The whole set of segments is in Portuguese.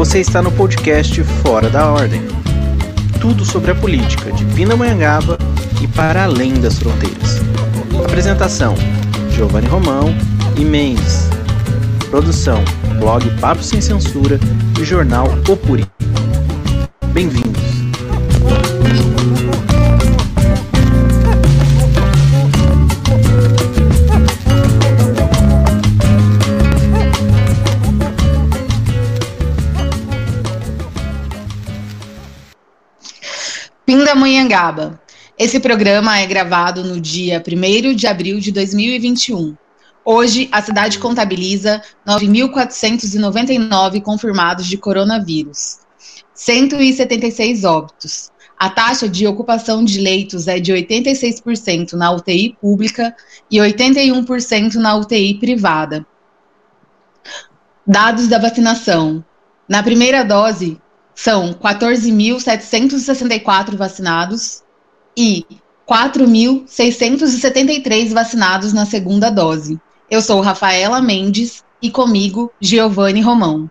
Você está no podcast Fora da Ordem. Tudo sobre a política de Pindamonhangaba e para além das fronteiras. Apresentação: Giovanni Romão e Mendes. Produção: blog Papo Sem Censura e jornal Opuri. Bem-vindos. Pindamonhangaba. Esse programa é gravado no dia 1 de abril de 2021. Hoje, a cidade contabiliza 9.499 confirmados de coronavírus, 176 óbitos. A taxa de ocupação de leitos é de 86% na UTI pública e 81% na UTI privada. Dados da vacinação. Na primeira dose, são 14.764 vacinados e 4.673 vacinados na segunda dose. Eu sou Rafaela Mendes e comigo Giovanni Romão.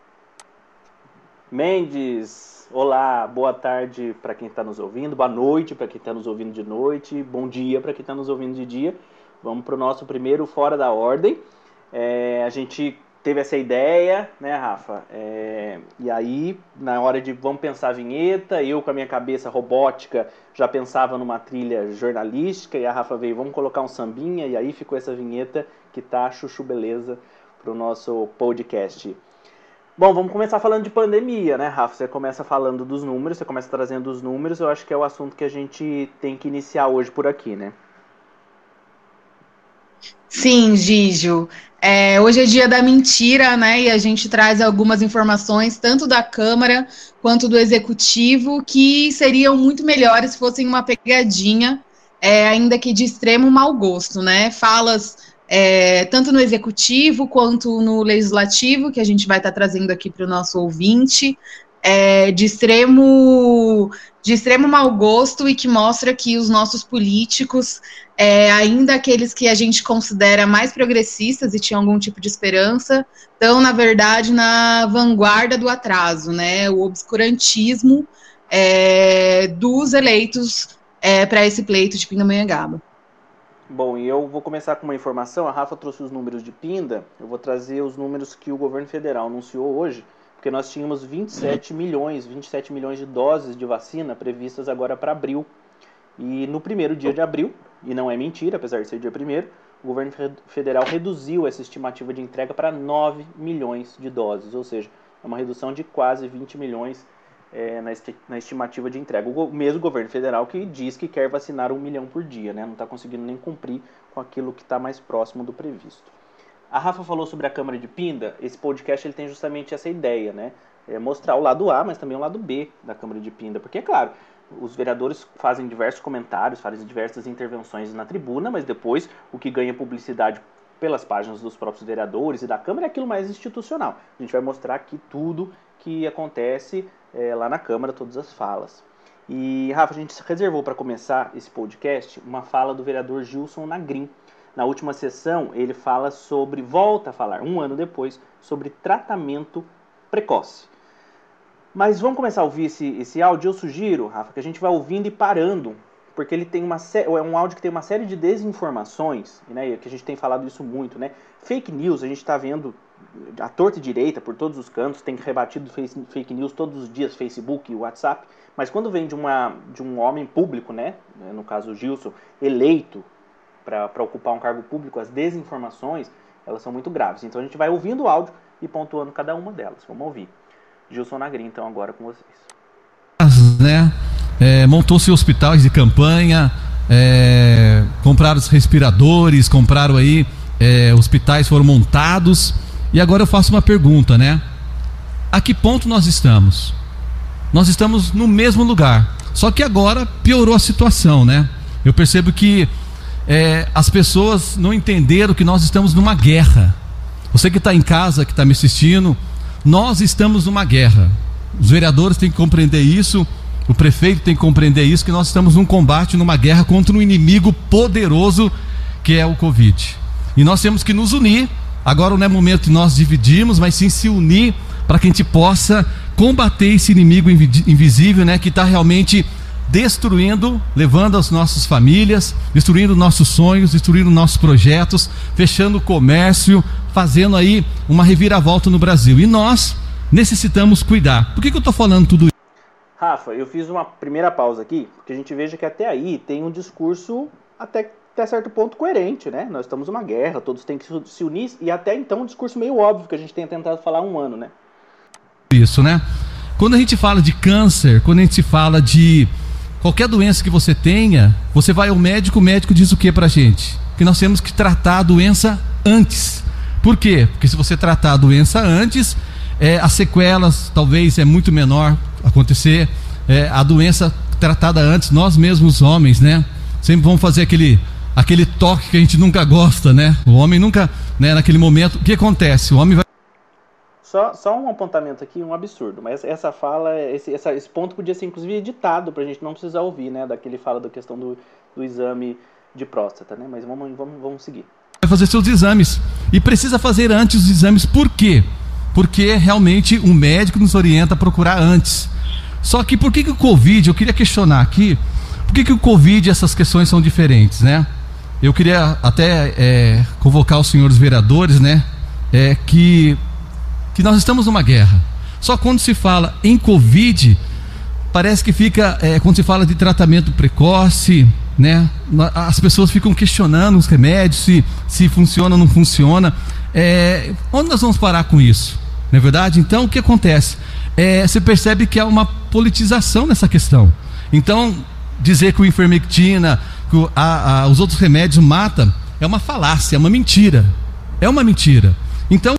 Mendes, olá, boa tarde para quem está nos ouvindo, boa noite para quem está nos ouvindo de noite, bom dia para quem está nos ouvindo de dia. Vamos para o nosso primeiro Fora da Ordem. É, a gente teve essa ideia, né, Rafa? É, e aí, na hora de vamos pensar a vinheta, eu com a minha cabeça robótica já pensava numa trilha jornalística e a Rafa veio, vamos colocar um sambinha e aí ficou essa vinheta que tá chuchu beleza pro nosso podcast. Bom, vamos começar falando de pandemia, né, Rafa? Você começa falando dos números, você começa trazendo os números, eu acho que é o assunto que a gente tem que iniciar hoje por aqui, né? Sim, Gijo. É, hoje é dia da mentira, né? E a gente traz algumas informações, tanto da Câmara quanto do Executivo, que seriam muito melhores se fossem uma pegadinha, é, ainda que de extremo mau gosto, né? Falas é, tanto no Executivo quanto no Legislativo, que a gente vai estar tá trazendo aqui para o nosso ouvinte, é, de extremo de extremo mau gosto e que mostra que os nossos políticos, é, ainda aqueles que a gente considera mais progressistas e tinham algum tipo de esperança, estão, na verdade, na vanguarda do atraso, né? O obscurantismo é, dos eleitos é, para esse pleito de Pindamonhangaba. Bom, e eu vou começar com uma informação. A Rafa trouxe os números de Pinda. Eu vou trazer os números que o governo federal anunciou hoje porque nós tínhamos 27 milhões, 27 milhões de doses de vacina previstas agora para abril. E no primeiro dia de abril, e não é mentira, apesar de ser dia primeiro, o governo federal reduziu essa estimativa de entrega para 9 milhões de doses, ou seja, é uma redução de quase 20 milhões é, na, esti na, estimativa de entrega. O mesmo governo federal que diz que quer vacinar um milhão por dia, né? não está conseguindo nem cumprir com aquilo que está mais próximo do previsto. A Rafa falou sobre a Câmara de Pinda. Esse podcast ele tem justamente essa ideia, né? É mostrar o lado A, mas também o lado B da Câmara de Pinda. Porque, é claro, os vereadores fazem diversos comentários, fazem diversas intervenções na tribuna, mas depois o que ganha publicidade pelas páginas dos próprios vereadores e da Câmara é aquilo mais institucional. A gente vai mostrar aqui tudo que acontece é, lá na Câmara, todas as falas. E, Rafa, a gente reservou para começar esse podcast uma fala do vereador Gilson Nagrin, na última sessão, ele fala sobre, volta a falar, um ano depois, sobre tratamento precoce. Mas vamos começar a ouvir esse, esse áudio. Eu sugiro, Rafa, que a gente vá ouvindo e parando, porque ele tem uma é um áudio que tem uma série de desinformações, né? Que a gente tem falado isso muito, né? Fake news, a gente está vendo a torta e direita por todos os cantos, tem rebatido fake news todos os dias, Facebook e WhatsApp. Mas quando vem de, uma, de um homem público, né? No caso Gilson, eleito para ocupar um cargo público, as desinformações, elas são muito graves. Então a gente vai ouvindo o áudio e pontuando cada uma delas. Vamos ouvir. Gilson Nagrin, então, agora com vocês. Né? É, Montou-se hospitais de campanha, é, compraram os respiradores, compraram aí, é, hospitais foram montados. E agora eu faço uma pergunta, né? A que ponto nós estamos? Nós estamos no mesmo lugar. Só que agora piorou a situação, né? Eu percebo que é, as pessoas não entenderam que nós estamos numa guerra. Você que está em casa, que está me assistindo, nós estamos numa guerra. Os vereadores têm que compreender isso, o prefeito tem que compreender isso, que nós estamos num combate, numa guerra contra um inimigo poderoso que é o Covid. E nós temos que nos unir. Agora não é momento de nós dividirmos, mas sim se unir para que a gente possa combater esse inimigo invisível, né, que está realmente destruindo, levando as nossas famílias, destruindo nossos sonhos, destruindo nossos projetos, fechando o comércio, fazendo aí uma reviravolta no Brasil. E nós necessitamos cuidar. Por que, que eu estou falando tudo isso? Rafa, eu fiz uma primeira pausa aqui, porque a gente veja que até aí tem um discurso até, até certo ponto coerente, né? Nós estamos numa guerra, todos têm que se unir, e até então um discurso meio óbvio que a gente tem tentado falar há um ano, né? Isso, né? Quando a gente fala de câncer, quando a gente fala de qualquer doença que você tenha, você vai ao médico, o médico diz o que pra gente? Que nós temos que tratar a doença antes. Por quê? Porque se você tratar a doença antes, é, as sequelas talvez é muito menor acontecer. É, a doença tratada antes, nós mesmos homens, né? Sempre vamos fazer aquele aquele toque que a gente nunca gosta, né? O homem nunca, né, naquele momento, o que acontece? O homem vai só, só um apontamento aqui, um absurdo, mas essa fala, esse, essa, esse ponto podia ser inclusive editado para a gente não precisar ouvir, né? Daquele fala da questão do, do exame de próstata, né? Mas vamos, vamos, vamos seguir. Vai fazer seus exames e precisa fazer antes os exames, por quê? Porque realmente o médico nos orienta a procurar antes. Só que por que, que o Covid, eu queria questionar aqui, por que, que o Covid essas questões são diferentes, né? Eu queria até é, convocar os senhores vereadores, né? É, que que nós estamos numa guerra. Só quando se fala em Covid, parece que fica, é, quando se fala de tratamento precoce, né? As pessoas ficam questionando os remédios, se, se funciona ou não funciona. É, onde nós vamos parar com isso? Não é verdade? Então, o que acontece? É, você percebe que há uma politização nessa questão. Então, dizer que o enfermectina, que o, a, a, os outros remédios matam, é uma falácia, é uma mentira. É uma mentira. Então,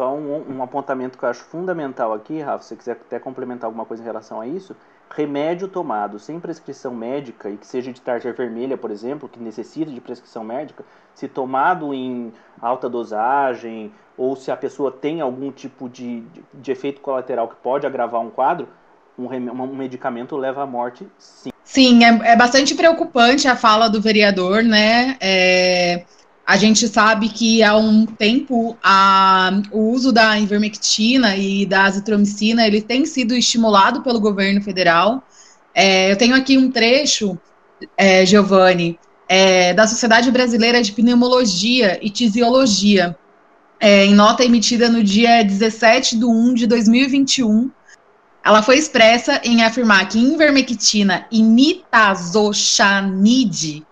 só um, um, apontamento que eu acho fundamental aqui, Rafa, se você quiser até complementar alguma coisa em relação a isso, remédio tomado sem prescrição médica e que seja de tarja vermelha, por exemplo, que necessita de prescrição médica, se tomado em alta dosagem ou se a pessoa tem algum tipo de, de, de efeito colateral que pode agravar um quadro, um, um medicamento leva à morte, sim. Sim, é, é bastante preocupante a fala do vereador, né? É a gente sabe que há um tempo a, o uso da ivermectina e da azitromicina ele tem sido estimulado pelo governo federal. É, eu tenho aqui um trecho, é, Giovanni, é, da Sociedade Brasileira de Pneumologia e Tisiologia, é, em nota emitida no dia 17 de 1 de 2021. Ela foi expressa em afirmar que ivermectina e nitazoxanide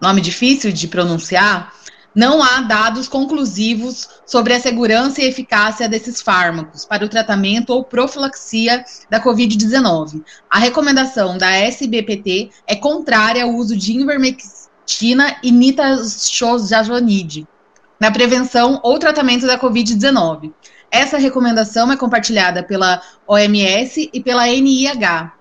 nome difícil de pronunciar, não há dados conclusivos sobre a segurança e eficácia desses fármacos para o tratamento ou profilaxia da Covid-19. A recomendação da SBPT é contrária ao uso de ivermectina e nitazoxanide na prevenção ou tratamento da Covid-19. Essa recomendação é compartilhada pela OMS e pela NIH,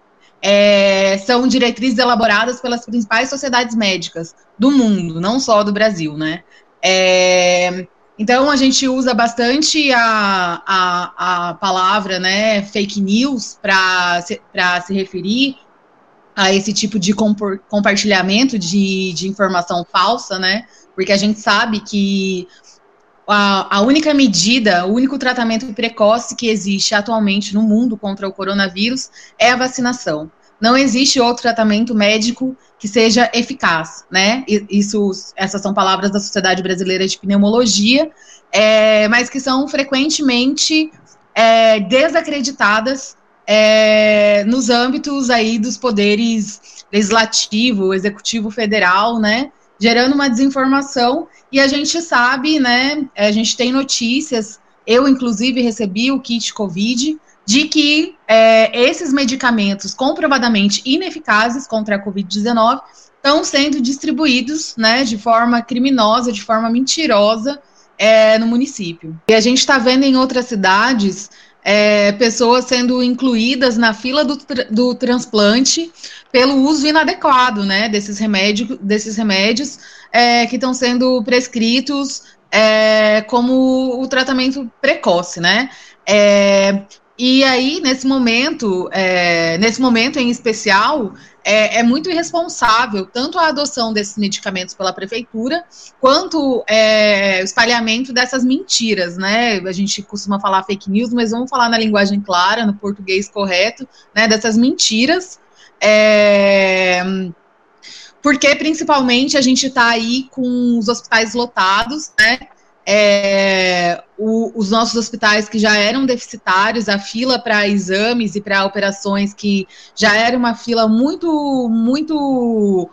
é, são diretrizes elaboradas pelas principais sociedades médicas do mundo, não só do Brasil, né? É, então a gente usa bastante a, a, a palavra né, fake news para se, se referir a esse tipo de compartilhamento de, de informação falsa, né? Porque a gente sabe que a, a, única medida, o único tratamento precoce que existe atualmente no mundo contra o coronavírus é a vacinação. Não existe outro tratamento médico que seja eficaz, né? Isso, essas são palavras da Sociedade Brasileira de Pneumologia, é, mas que são frequentemente é, desacreditadas é, nos âmbitos aí dos poderes legislativo, executivo federal, né? Gerando uma desinformação e a gente sabe, né? A gente tem notícias. Eu, inclusive, recebi o kit Covid de que é, esses medicamentos comprovadamente ineficazes contra a Covid-19 estão sendo distribuídos né, de forma criminosa, de forma mentirosa é, no município. E a gente está vendo em outras cidades é, pessoas sendo incluídas na fila do, do transplante pelo uso inadequado, né, desses remédios, desses remédios é, que estão sendo prescritos é, como o tratamento precoce, né? É, e aí, nesse momento, é, nesse momento em especial, é, é, muito irresponsável tanto a adoção desses medicamentos pela prefeitura, quanto é, o espalhamento dessas mentiras, né? A gente costuma falar fake news, mas vamos falar na linguagem clara, no português correto, né? Dessas mentiras. É, porque principalmente a gente está aí com os hospitais lotados, né? É, o, os nossos hospitais que já eram deficitários, a fila para exames e para operações que já era uma fila muito, muito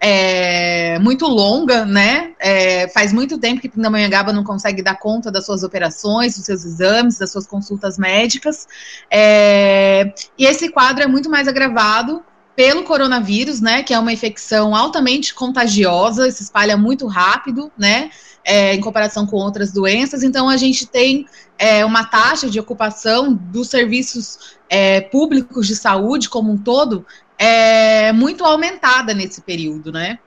é, muito longa, né? É, faz muito tempo que Pindamonhangaba não consegue dar conta das suas operações, dos seus exames, das suas consultas médicas. É, e esse quadro é muito mais agravado pelo coronavírus, né? Que é uma infecção altamente contagiosa, se espalha muito rápido, né? É, em comparação com outras doenças. Então, a gente tem é, uma taxa de ocupação dos serviços é, públicos de saúde como um todo é, muito aumentada nesse período, né?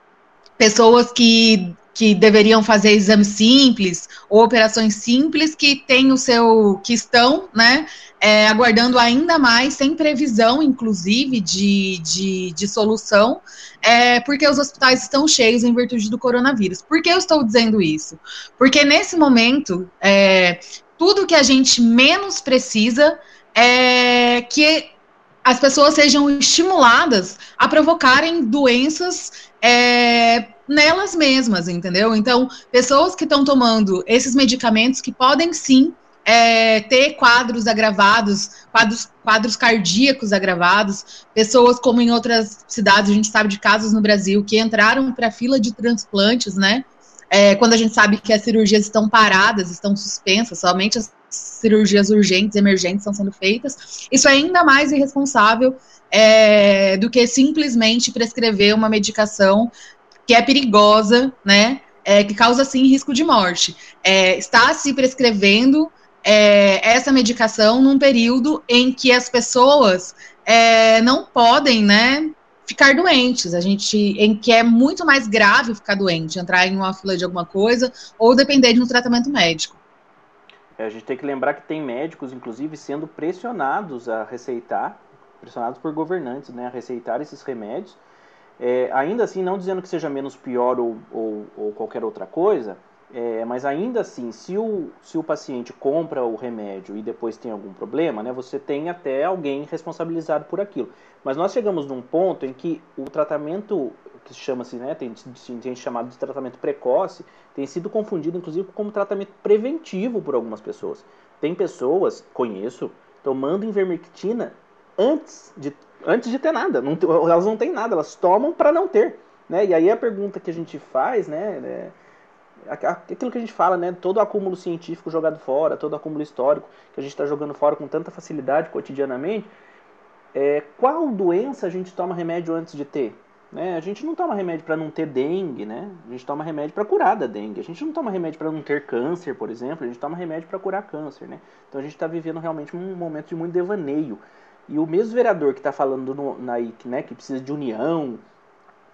Pessoas que que deveriam fazer exames simples ou operações simples que têm o seu que estão, né, é, aguardando ainda mais, sem previsão, inclusive, de, de, de solução, é, porque os hospitais estão cheios em virtude do coronavírus. Por que eu estou dizendo isso? Porque nesse momento, é, tudo que a gente menos precisa é que as pessoas sejam estimuladas a provocarem doenças é, nelas mesmas, entendeu? Então, pessoas que estão tomando esses medicamentos que podem sim é, ter quadros agravados, quadros, quadros cardíacos agravados, pessoas como em outras cidades, a gente sabe de casos no Brasil que entraram para a fila de transplantes, né? É, quando a gente sabe que as cirurgias estão paradas, estão suspensas, somente as cirurgias urgentes, emergentes estão sendo feitas. Isso é ainda mais irresponsável é, do que simplesmente prescrever uma medicação que é perigosa, né? É, que causa sim risco de morte. É, está se prescrevendo é, essa medicação num período em que as pessoas é, não podem, né? Ficar doentes, a gente, em que é muito mais grave ficar doente, entrar em uma fila de alguma coisa ou depender de um tratamento médico. É, a gente tem que lembrar que tem médicos, inclusive, sendo pressionados a receitar, pressionados por governantes, né, a receitar esses remédios, é, ainda assim, não dizendo que seja menos pior ou, ou, ou qualquer outra coisa, é, mas ainda assim, se o, se o paciente compra o remédio e depois tem algum problema, né, você tem até alguém responsabilizado por aquilo. Mas nós chegamos num ponto em que o tratamento, que chama-se, né, tem, tem chamado de tratamento precoce, tem sido confundido inclusive como tratamento preventivo por algumas pessoas. Tem pessoas, conheço, tomando invermectina antes de antes de ter nada. Não, elas não têm nada, elas tomam para não ter. Né? E aí a pergunta que a gente faz, né, é, aquilo que a gente fala, né, todo acúmulo científico jogado fora, todo acúmulo histórico que a gente está jogando fora com tanta facilidade cotidianamente, é, qual doença a gente toma remédio antes de ter? Né? A gente não toma remédio para não ter dengue, né? A gente toma remédio para curar da dengue. A gente não toma remédio para não ter câncer, por exemplo. A gente toma remédio para curar câncer, né? Então a gente está vivendo realmente um momento de muito devaneio. E o mesmo vereador que está falando no, na, né, que precisa de união,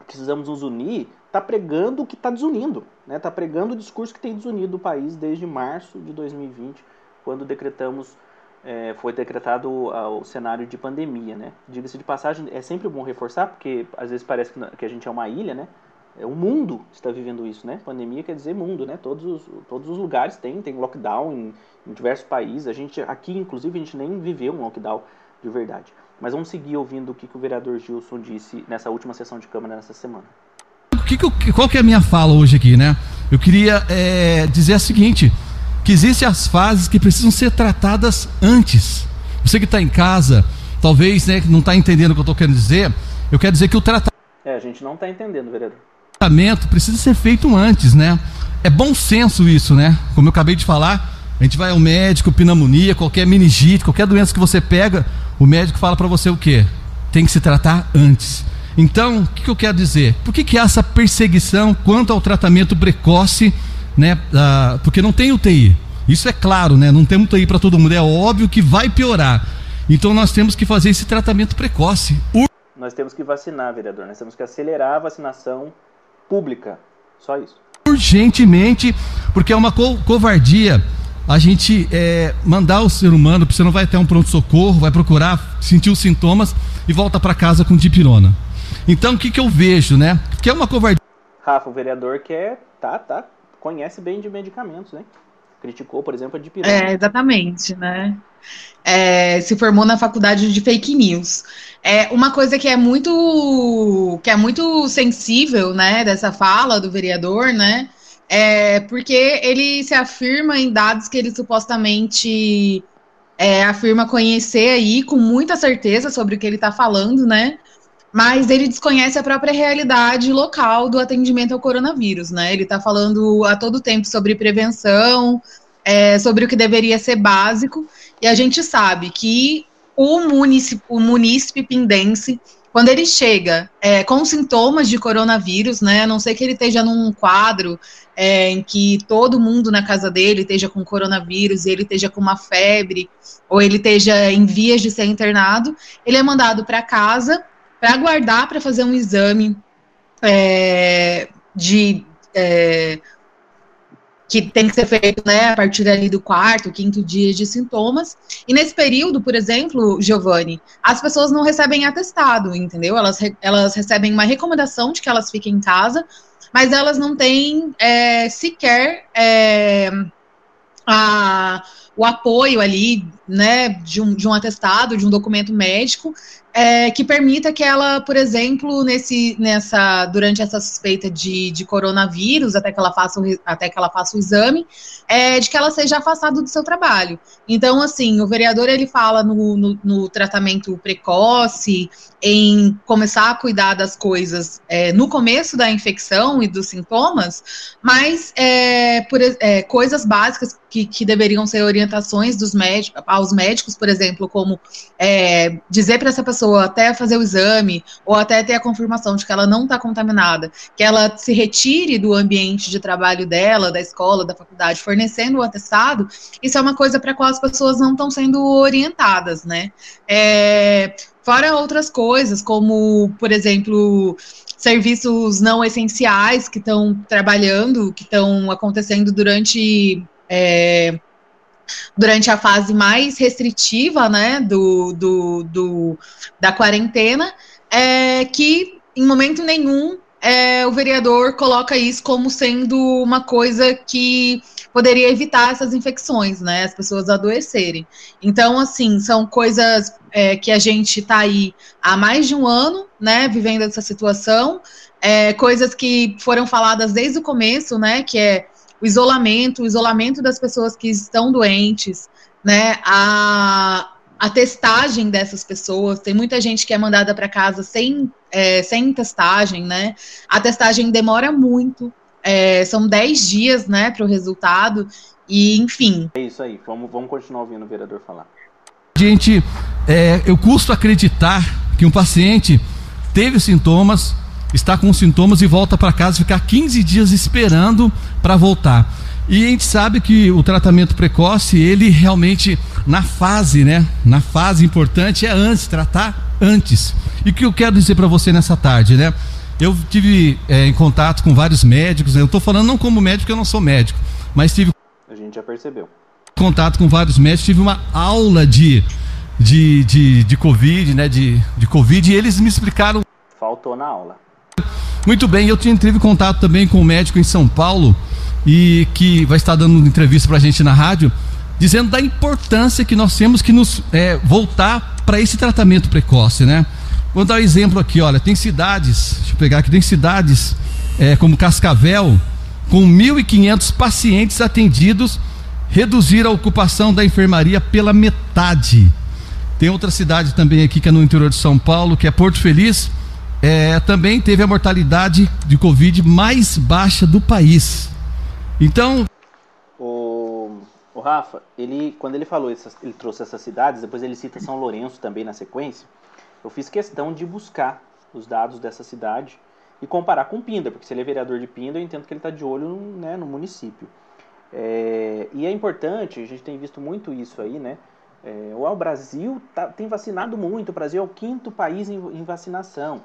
precisamos nos unir, está pregando o que está desunindo. Está né? Tá pregando o discurso que tem desunido o país desde março de 2020, quando decretamos, é, foi decretado o, cenário de pandemia. Né? Diga-se de passagem, é sempre bom reforçar, porque às vezes parece que, que a gente é uma ilha, né? É, o mundo está vivendo isso, né? Pandemia quer dizer mundo, né? Todos os, todos os lugares têm, tem lockdown em, em diversos países. A gente aqui, inclusive, a gente nem viveu um lockdown de verdade. Mas vamos seguir ouvindo o que, que o vereador Gilson disse nessa última sessão de Câmara nessa semana. Que que, qual que é a minha fala hoje aqui, né? Eu queria é, dizer o seguinte, que existem as fases que precisam ser tratadas antes. Você que está em casa, talvez né, não está entendendo o que eu estou querendo dizer, eu quero dizer que o tratamento... É, a gente não está entendendo, vereador. O tratamento precisa ser feito antes, né? É bom senso isso, né? Como eu acabei de falar, a gente vai ao médico, pneumonia, qualquer meningite, qualquer doença que você pega, o médico fala para você o quê? Tem que se tratar antes. Então, o que, eu quero dizer? Por que, que há essa perseguição quanto ao tratamento precoce, né? Ah, porque não tem UTI. Isso é claro, né? Não tem UTI para todo mundo. É óbvio que vai piorar. Então nós temos que fazer esse tratamento precoce. Nós temos que vacinar, vereador. Nós temos que acelerar a vacinação pública. Só isso. Urgentemente, porque é uma co covardia a gente é, mandar o ser humano, você não vai ter um pronto-socorro, vai procurar, sentir os sintomas e volta para casa com dipirona. Então, o que, que eu vejo, né? Que é uma covardia. Rafa, o vereador quer, tá, tá, conhece bem de medicamentos, né? Criticou, por exemplo, a de. É, exatamente, né? É, se formou na faculdade de fake news. É uma coisa que é muito que é muito sensível, né, dessa fala do vereador, né? É porque ele se afirma em dados que ele supostamente é, afirma conhecer aí com muita certeza sobre o que ele está falando, né? Mas ele desconhece a própria realidade local do atendimento ao coronavírus, né? Ele está falando a todo tempo sobre prevenção, é, sobre o que deveria ser básico, e a gente sabe que o munícipe, o munícipe pindense, quando ele chega é, com sintomas de coronavírus, né, a não sei que ele esteja num quadro é, em que todo mundo na casa dele esteja com coronavírus ele esteja com uma febre, ou ele esteja em vias de ser internado, ele é mandado para casa para aguardar para fazer um exame é, de é, que tem que ser feito né, a partir ali do quarto, quinto dia de sintomas. E nesse período, por exemplo, Giovanni, as pessoas não recebem atestado, entendeu? Elas, elas recebem uma recomendação de que elas fiquem em casa, mas elas não têm é, sequer é, a, o apoio ali, né, de um, de um atestado, de um documento médico, é, que permita que ela, por exemplo, nesse, nessa, durante essa suspeita de, de coronavírus, até que ela faça o, até que ela faça o exame, é, de que ela seja afastada do seu trabalho. Então, assim, o vereador ele fala no, no, no tratamento precoce, em começar a cuidar das coisas é, no começo da infecção e dos sintomas, mas é, por, é, coisas básicas que, que, deveriam ser orientações dos médicos, aos médicos, por exemplo, como é, dizer para essa pessoa até fazer o exame ou até ter a confirmação de que ela não está contaminada, que ela se retire do ambiente de trabalho dela, da escola, da faculdade, fornecendo o atestado, isso é uma coisa para a qual as pessoas não estão sendo orientadas, né? É, fora outras coisas, como, por exemplo, serviços não essenciais que estão trabalhando, que estão acontecendo durante é, durante a fase mais restritiva né, do, do, do da quarentena, é, que em momento nenhum é, o vereador coloca isso como sendo uma coisa que poderia evitar essas infecções, né? As pessoas adoecerem. Então, assim, são coisas é, que a gente está aí há mais de um ano, né, vivendo essa situação, é, coisas que foram faladas desde o começo, né, que é o isolamento, o isolamento das pessoas que estão doentes, né? A, a testagem dessas pessoas. Tem muita gente que é mandada para casa sem, é, sem testagem, né? A testagem demora muito. É, são 10 dias, né, para o resultado. E, enfim. É isso aí. Vamos, vamos continuar ouvindo o vereador falar. Gente, é, eu custo acreditar que um paciente teve sintomas, está com sintomas e volta para casa ficar 15 dias esperando para voltar. E a gente sabe que o tratamento precoce, ele realmente na fase, né? Na fase importante é antes, tratar antes. E o que eu quero dizer para você nessa tarde, né? Eu tive é, em contato com vários médicos, né? eu estou falando não como médico, eu não sou médico, mas tive. A gente já percebeu. Contato com vários médicos, tive uma aula de, de, de, de Covid, né? De, de Covid, e eles me explicaram. Faltou na aula. Muito bem, eu tive contato também com um médico em São Paulo e que vai estar dando entrevista para a gente na rádio, dizendo da importância que nós temos que nos é, voltar para esse tratamento precoce, né? Vou dar um exemplo aqui, olha, tem cidades, deixa eu pegar aqui, tem cidades é, como Cascavel, com 1.500 pacientes atendidos, reduzir a ocupação da enfermaria pela metade. Tem outra cidade também aqui que é no interior de São Paulo, que é Porto Feliz, é, também teve a mortalidade de Covid mais baixa do país. Então. O, o Rafa, ele, quando ele falou, essas, ele trouxe essas cidades, depois ele cita São Lourenço também na sequência. Eu fiz questão de buscar os dados dessa cidade e comparar com Pinda, porque se ele é vereador de Pinda, eu entendo que ele está de olho no, né, no município. É, e é importante, a gente tem visto muito isso aí, né? É, o Brasil tá, tem vacinado muito, o Brasil é o quinto país em, em vacinação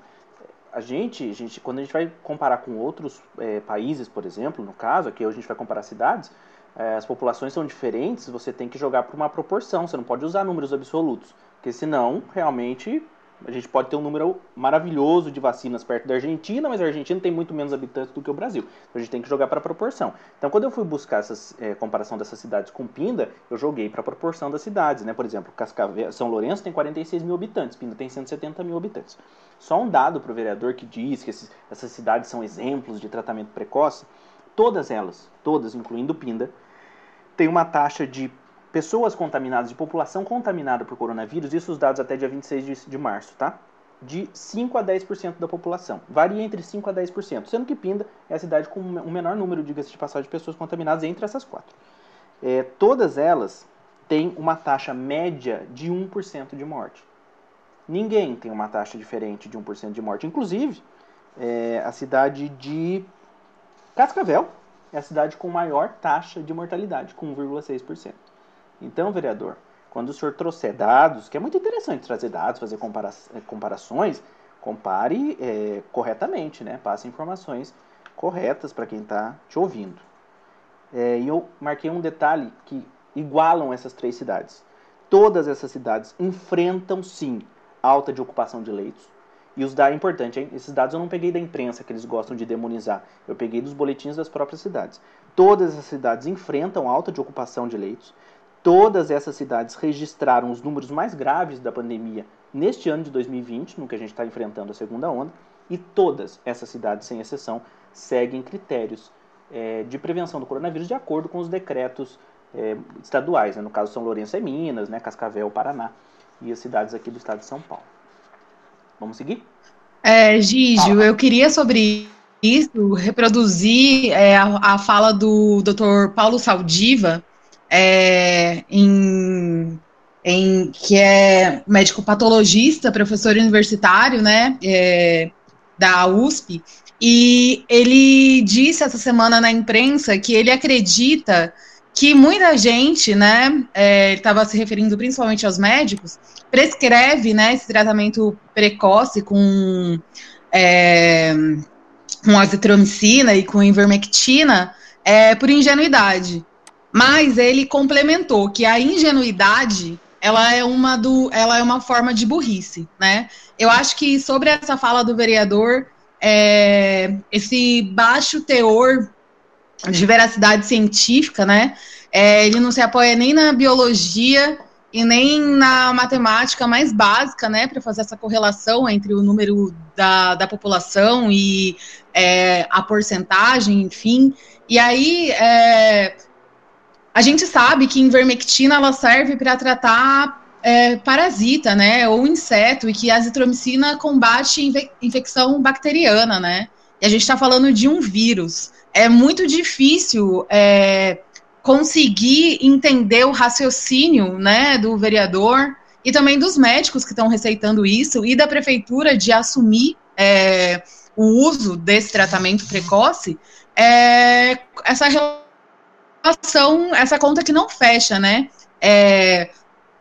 a gente, a gente, quando a gente vai comparar com outros é, países, por exemplo, no caso, aqui a gente vai comparar cidades, é, as populações são diferentes, você tem que jogar por uma proporção, você não pode usar números absolutos, porque senão realmente A gente pode ter um número maravilhoso de vacinas perto da Argentina, mas a Argentina tem muito menos habitantes do que o Brasil. Então a gente tem que jogar para proporção. Então quando eu fui buscar essa é, comparação dessas cidades com Pinda, eu joguei para proporção das cidades. Né? Por exemplo, Cascavel, São Lourenço tem 46 mil habitantes, Pinda tem 170 mil habitantes. Só um dado para o vereador que diz que esses, essas cidades são exemplos de tratamento precoce. Todas elas, todas, incluindo Pinda, têm uma taxa de pessoas contaminadas, de população contaminada por coronavírus, isso os dados até dia 26 de, de março, tá? De 5 a 10% da população. Varia entre 5 a 10%, sendo que Pinda é a cidade com o menor número, diga-se de passagem, de pessoas contaminadas entre essas quatro. É, todas elas têm uma taxa média de 1% de morte. Ninguém tem uma taxa diferente de 1% de morte. Inclusive, é, a cidade de Cascavel é a cidade com maior taxa de mortalidade, com 1,6%. Então, vereador, quando o senhor trouxer dados, que é muito interessante trazer dados, fazer compara eh, comparações, compare é, corretamente, né? Passe informações corretas para quem está te ouvindo. É, e eu marquei um detalhe que igualam essas três cidades. Todas essas cidades enfrentam, sim, alta de ocupação de leitos. E os dados, é importante, hein? Esses dados eu não peguei da imprensa, que eles gostam de demonizar. Eu peguei dos boletins das próprias cidades. Todas as cidades enfrentam alta de ocupação de leitos. Todas essas cidades registraram os números mais graves da pandemia neste ano de 2020, no que a gente está enfrentando a segunda onda, e todas essas cidades, sem exceção, seguem critérios é, de prevenção do coronavírus de acordo com os decretos é, estaduais. Né? No caso, São Lourenço é Minas, né? Cascavel, Paraná, e as cidades aqui do estado de São Paulo. Vamos seguir? É, Gígio, eu queria sobre isso reproduzir é, a, a fala do Dr. Paulo Saldiva, é, em, em, que é médico patologista, professor universitário, né, é, da USP, e ele disse essa semana na imprensa que ele acredita que muita gente, né, é, estava se referindo principalmente aos médicos, prescreve, né, esse tratamento precoce com é, com azitromicina e com ivermectina é, por ingenuidade. Mas ele complementou que a ingenuidade ela é uma do, ela é uma forma de burrice, né? Eu acho que sobre essa fala do vereador, é, esse baixo teor de veracidade científica, né? É, ele não se apoia nem na biologia e nem na matemática mais básica, né, para fazer essa correlação entre o número da, da população e é, a porcentagem, enfim. E aí, é, a gente sabe que invermectina ela serve para tratar é, parasita, né, ou inseto, e que a azitromicina combate infe infecção bacteriana, né? E a gente está falando de um vírus. É muito difícil é, conseguir entender o raciocínio, né, do vereador e também dos médicos que estão receitando isso e da prefeitura de assumir é, o uso desse tratamento precoce. É, essa relação relação, essa conta que não fecha, né? É,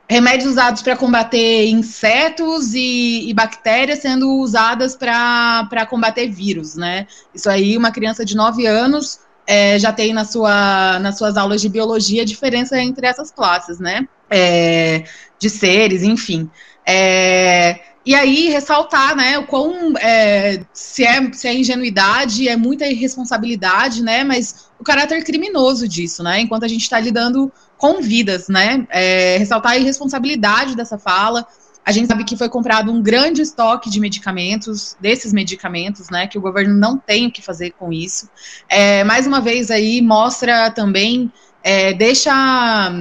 remédios usados para combater insetos e, e, bactérias sendo usadas para combater vírus, né? Isso aí, uma criança de 9 anos é, já tem na sua, nas suas aulas de biologia a diferença entre essas classes, né? É, de seres, enfim. É, e aí ressaltar, né, o quão é, se, é, se é ingenuidade, é muita irresponsabilidade, né, mas o caráter criminoso disso, né, enquanto a gente está lidando com vidas, né, é, ressaltar a irresponsabilidade dessa fala. A gente sabe que foi comprado um grande estoque de medicamentos, desses medicamentos, né, que o governo não tem o que fazer com isso. É, mais uma vez aí mostra também, é, deixa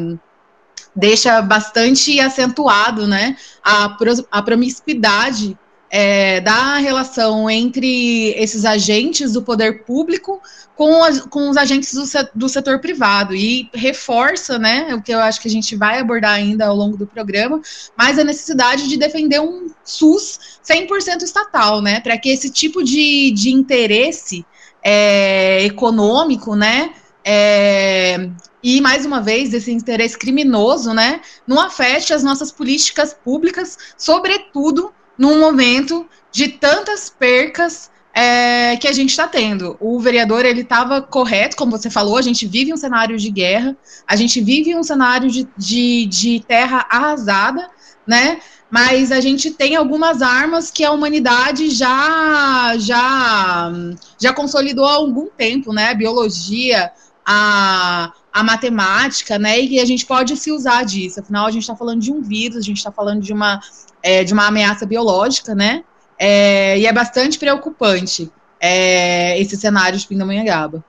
deixa bastante acentuado né, a, a promiscuidade é, da relação entre esses agentes do poder público com, as, com os agentes do, do, setor privado. E reforça, né, o que eu acho que a gente vai abordar ainda ao longo do programa, mas a necessidade de defender um SUS 100% estatal, né, para que esse tipo de, de interesse é, econômico, né, é, e, mais uma vez, esse interesse criminoso, né, não afete as nossas políticas públicas, sobretudo num momento de tantas percas é, que a gente está tendo. O vereador ele estava correto, como você falou, a gente vive um cenário de guerra, a gente vive um cenário de, de, de terra arrasada, né? mas a gente tem algumas armas que a humanidade já já já consolidou há algum tempo, né? Biologia, a, a matemática, né? E a gente pode se usar disso. Afinal, a gente está falando de um vírus, a gente está falando de uma, é, de uma ameaça biológica, né? É, e é bastante preocupante é, esse cenário de Pindamonhangaba.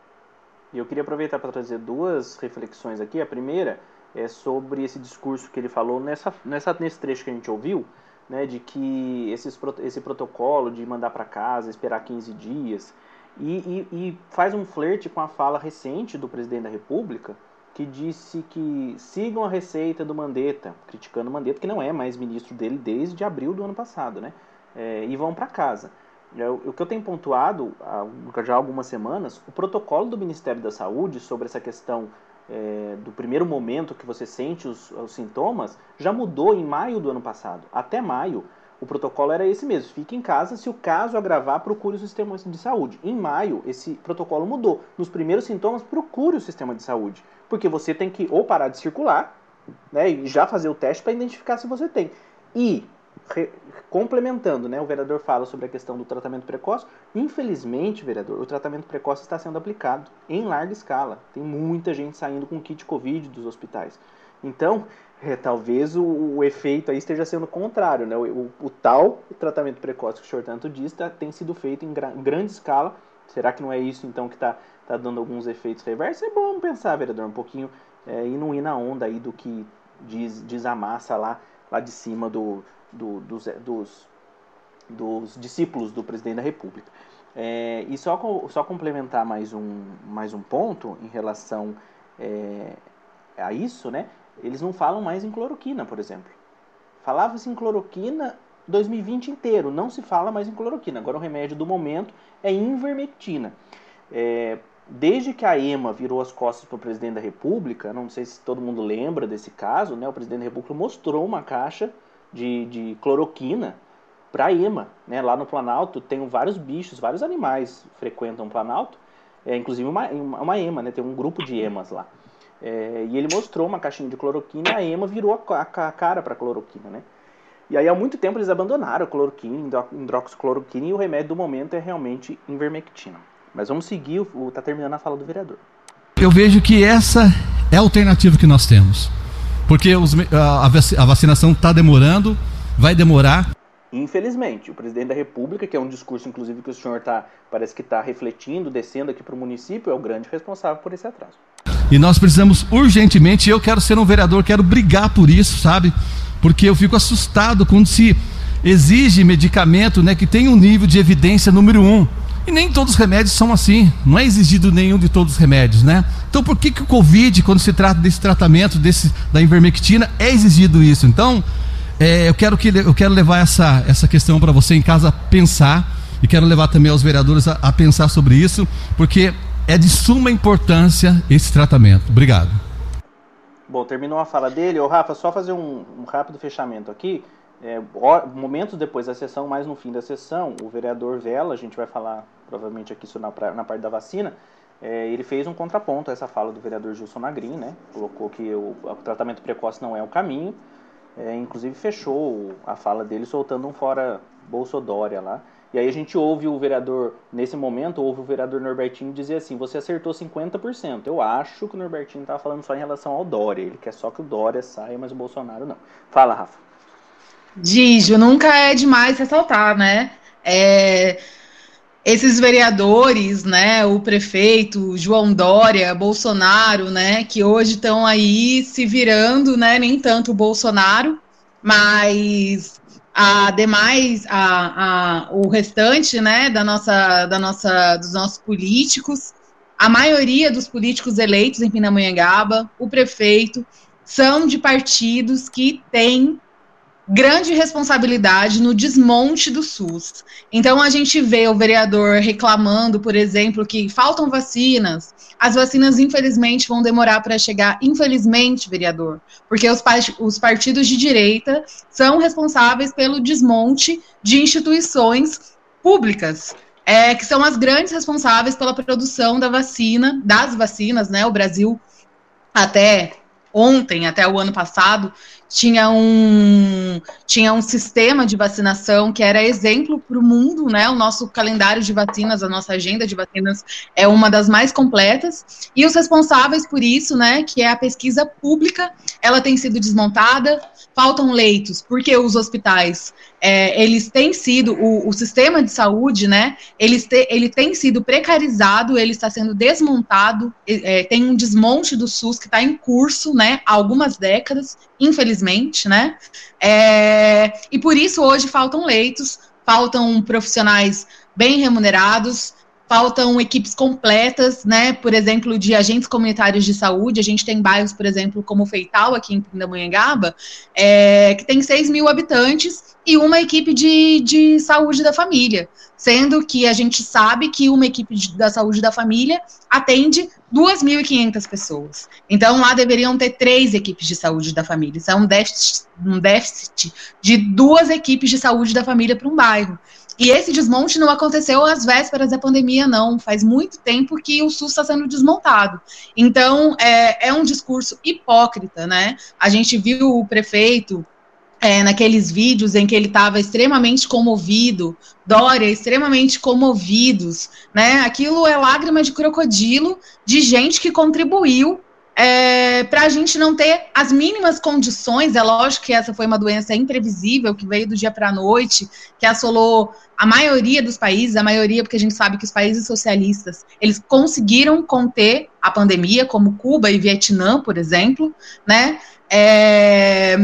E eu queria aproveitar para trazer duas reflexões aqui. A primeira é sobre esse discurso que ele falou nessa, nessa, nesse trecho que a gente ouviu, né, de que esses, esse protocolo de mandar para casa, esperar 15 dias, e, e, e, faz um flerte com a fala recente do presidente da República, que disse que sigam a receita do Mandetta, criticando o Mandetta, que não é mais ministro dele desde abril do ano passado, né, é, e vão para casa. É, o que eu tenho pontuado há já há algumas semanas, o protocolo do Ministério da Saúde sobre essa questão é, do primeiro momento que você sente os, os, sintomas já mudou em maio do ano passado. Até maio, o protocolo era esse mesmo: fique em casa, se o caso agravar, procure o sistema de saúde. Em maio, esse protocolo mudou. Nos primeiros sintomas, procure o sistema de saúde, porque você tem que ou parar de circular né, e já fazer o teste para identificar se você tem. E re, complementando, né, o vereador fala sobre a questão do tratamento precoce. Infelizmente, vereador, o tratamento precoce está sendo aplicado em larga escala. Tem muita gente saindo com kit Covid dos hospitais. Então, é, talvez o, o, efeito aí esteja sendo contrário, né? O, o, o, tal tratamento precoce que o senhor tanto diz tá, tem sido feito em, gra, grande escala. Será que não é isso então que está tá dando alguns efeitos reversos? É bom pensar, vereador, um pouquinho é, e não ir na onda aí do que diz, diz a massa lá, lá de cima do, do, dos, dos, dos, discípulos do presidente da República. É, e só, só complementar mais um, mais um ponto em relação é, a isso, né? Eles não falam mais em cloroquina, por exemplo. Falava-se em cloroquina 2020 inteiro, não se fala mais em cloroquina. Agora o remédio do momento é invermectina. É, desde que a EMA virou as costas para o presidente da República, não sei se todo mundo lembra desse caso, né? O presidente da República mostrou uma caixa de, de cloroquina para EMA. Né? Lá no Planalto tem vários bichos, vários animais frequentam o Planalto, é, inclusive uma, uma EMA, né? tem um grupo de EMAs lá. É, e ele mostrou uma caixinha de cloroquina e a EMA virou a, a, a cara para cloroquina. Né? E aí há muito tempo eles abandonaram a cloroquina, hidroxicloroquina e o remédio do momento é realmente invermectina. Mas vamos seguir, está terminando a fala do vereador. Eu vejo que essa é a alternativa que nós temos. Porque os, a, a vacinação está demorando, vai demorar. Infelizmente, o presidente da República, que é um discurso, inclusive, que o senhor tá, parece que está refletindo, descendo aqui para o município, é o grande responsável por esse atraso. E nós precisamos urgentemente, eu quero ser um vereador, quero brigar por isso, sabe? Porque eu fico assustado quando se exige medicamento né, que tem um nível de evidência número um. E nem todos os remédios são assim. Não é exigido nenhum de todos os remédios, né? Então por que, que o Covid, quando se trata desse tratamento, desse, da ivermectina, é exigido isso? Então, é, eu, quero que, eu quero levar essa, essa questão para você em casa pensar. E quero levar também aos vereadores a, a pensar sobre isso, porque é de suma importância esse tratamento. Obrigado. Bom, terminou a fala dele. Ô, Rafa, só fazer um, um rápido fechamento aqui. É, momentos depois da sessão, mais no fim da sessão, o vereador Vela, a gente vai falar provavelmente aqui isso na, na parte da vacina, é, ele fez um contraponto a essa fala do vereador Gilson Nagrin, né? Colocou que o, o tratamento precoce não é o caminho, é, inclusive fechou a fala dele soltando um fora Bolsodória lá. E aí a gente ouve o vereador, nesse momento, ouve o vereador Norbertinho dizer assim, você acertou 50%. Eu acho que o Norbertinho estava falando só em relação ao Dória, ele quer só que o Dória saia, mas o Bolsonaro não. Fala, Rafa. Dijo, nunca é demais ressaltar, né? É, esses vereadores, né, o prefeito João Dória, Bolsonaro, né, que hoje estão aí se virando, né, nem tanto o Bolsonaro, mas a demais, a, a, o restante, né, da nossa, da nossa, dos nossos políticos, a maioria dos políticos eleitos em Pindamonhangaba, o prefeito, são de partidos que têm grande responsabilidade no desmonte do SUS. Então a gente vê o vereador reclamando, por exemplo, que faltam vacinas. As vacinas, infelizmente, vão demorar para chegar. Infelizmente, vereador, porque os, os partidos de direita são responsáveis pelo desmonte de instituições públicas. É, que são as grandes responsáveis pela produção da vacina, das vacinas, né? O Brasil até ontem até o ano passado, tinha um, tinha um sistema de vacinação que era exemplo para o mundo, né? O nosso calendário de vacinas, a nossa agenda de vacinas é uma das mais completas. E os responsáveis por isso, né, que é a pesquisa pública, ela tem sido desmontada, faltam leitos, porque os hospitais é, eles têm sido, o, o, sistema de saúde, né, eles te, ele tem sido precarizado, ele está sendo desmontado, é, tem um desmonte do SUS que está em curso, né, há algumas décadas, infelizmente, né, é, e por isso hoje faltam leitos, faltam profissionais bem remunerados, faltam equipes completas, né? Por exemplo, de agentes comunitários de saúde. A gente tem bairros, por exemplo, como Feital, aqui em Pindamonhangaba, é, que tem 6 mil habitantes e uma equipe de, de saúde da família. Sendo que a gente sabe que uma equipe de, da saúde da família atende 2.500 pessoas. Então, lá deveriam ter três equipes de saúde da família. Isso é um déficit, um déficit de duas equipes de saúde da família para um bairro. E esse desmonte não aconteceu às vésperas da pandemia, não. Faz muito tempo que o SUS está sendo desmontado. Então, é, é um discurso hipócrita, né? A gente viu o prefeito é, naqueles vídeos em que ele estava extremamente comovido, Dória extremamente comovidos, né? Aquilo é lágrima de crocodilo de gente que contribuiu é, para a gente não ter as mínimas condições. É lógico que essa foi uma doença imprevisível que veio do dia para a noite, que assolou a maioria dos países, a maioria porque a gente sabe que os países socialistas eles conseguiram conter a pandemia, como Cuba e Vietnã, por exemplo, né? É,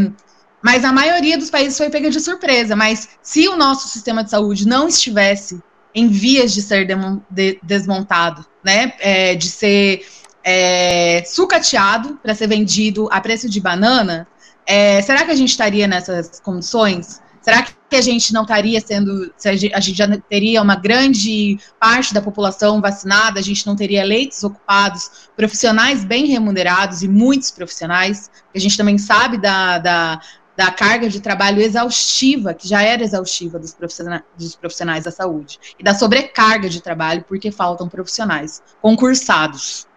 mas a maioria dos países foi pega de surpresa. Mas se o nosso sistema de saúde não estivesse em vias de ser de, desmontado, né, é, de ser é, sucateado para ser vendido a preço de banana, é, será que a gente estaria nessas condições? Será que a gente não estaria sendo, a gente já teria uma grande parte da população vacinada, a gente não teria leitos ocupados, profissionais bem remunerados e muitos profissionais, a gente também sabe da, da, da carga de trabalho exaustiva, que já era exaustiva dos profissionais, dos profissionais da saúde, e da sobrecarga de trabalho, porque faltam profissionais concursados.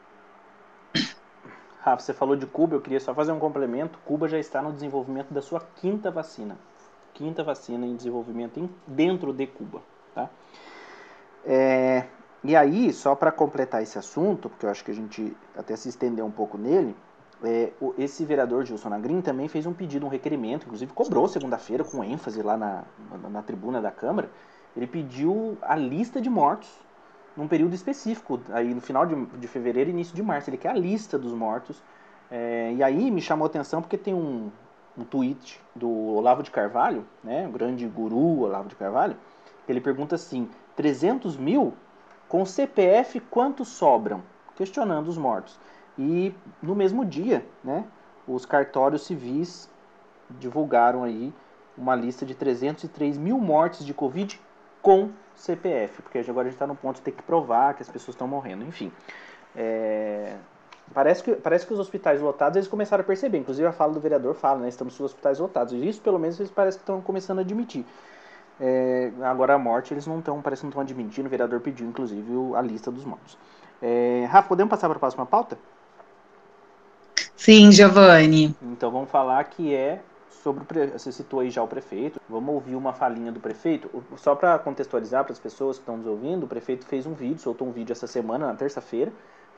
Rafa, você falou de Cuba, eu queria só fazer um complemento. Cuba já está no desenvolvimento da sua quinta vacina. Quinta vacina em desenvolvimento em, dentro de Cuba. Tá? É, e aí, só para completar esse assunto, porque eu acho que a gente até se estendeu um pouco nele, é, esse vereador Gilson Nagrin também fez um pedido, um requerimento, inclusive cobrou segunda-feira com ênfase lá na, na, na tribuna da Câmara. Ele pediu a lista de mortos num período específico, aí no final de, de fevereiro e início de março. Ele quer a lista dos mortos. É, e aí me chamou a atenção porque tem um, um tweet do Olavo de Carvalho, né, o grande guru Olavo de Carvalho, que ele pergunta assim: 300 mil com CPF quantos sobram? Questionando os mortos. E no mesmo dia, né, os cartórios civis divulgaram aí uma lista de 303 mil mortes de Covid com CPF, porque agora a gente está no ponto de ter que provar que as pessoas estão morrendo, enfim. É, parece, que, parece que os hospitais lotados eles começaram a perceber, inclusive a fala do vereador fala, né, estamos com os hospitais lotados, e isso pelo menos eles parecem que estão começando a admitir. É, agora a morte eles não estão, parece que não estão admitindo, o vereador pediu inclusive a lista dos mortos. É, Rafa, podemos passar para a próxima pauta? Sim, Giovanni. Então vamos falar que é sobre o você citou aí já o prefeito. Vamos ouvir uma falinha do prefeito. Só para contextualizar para as pessoas que estão nos ouvindo, o prefeito fez um vídeo, soltou um vídeo essa semana, na terça-feira,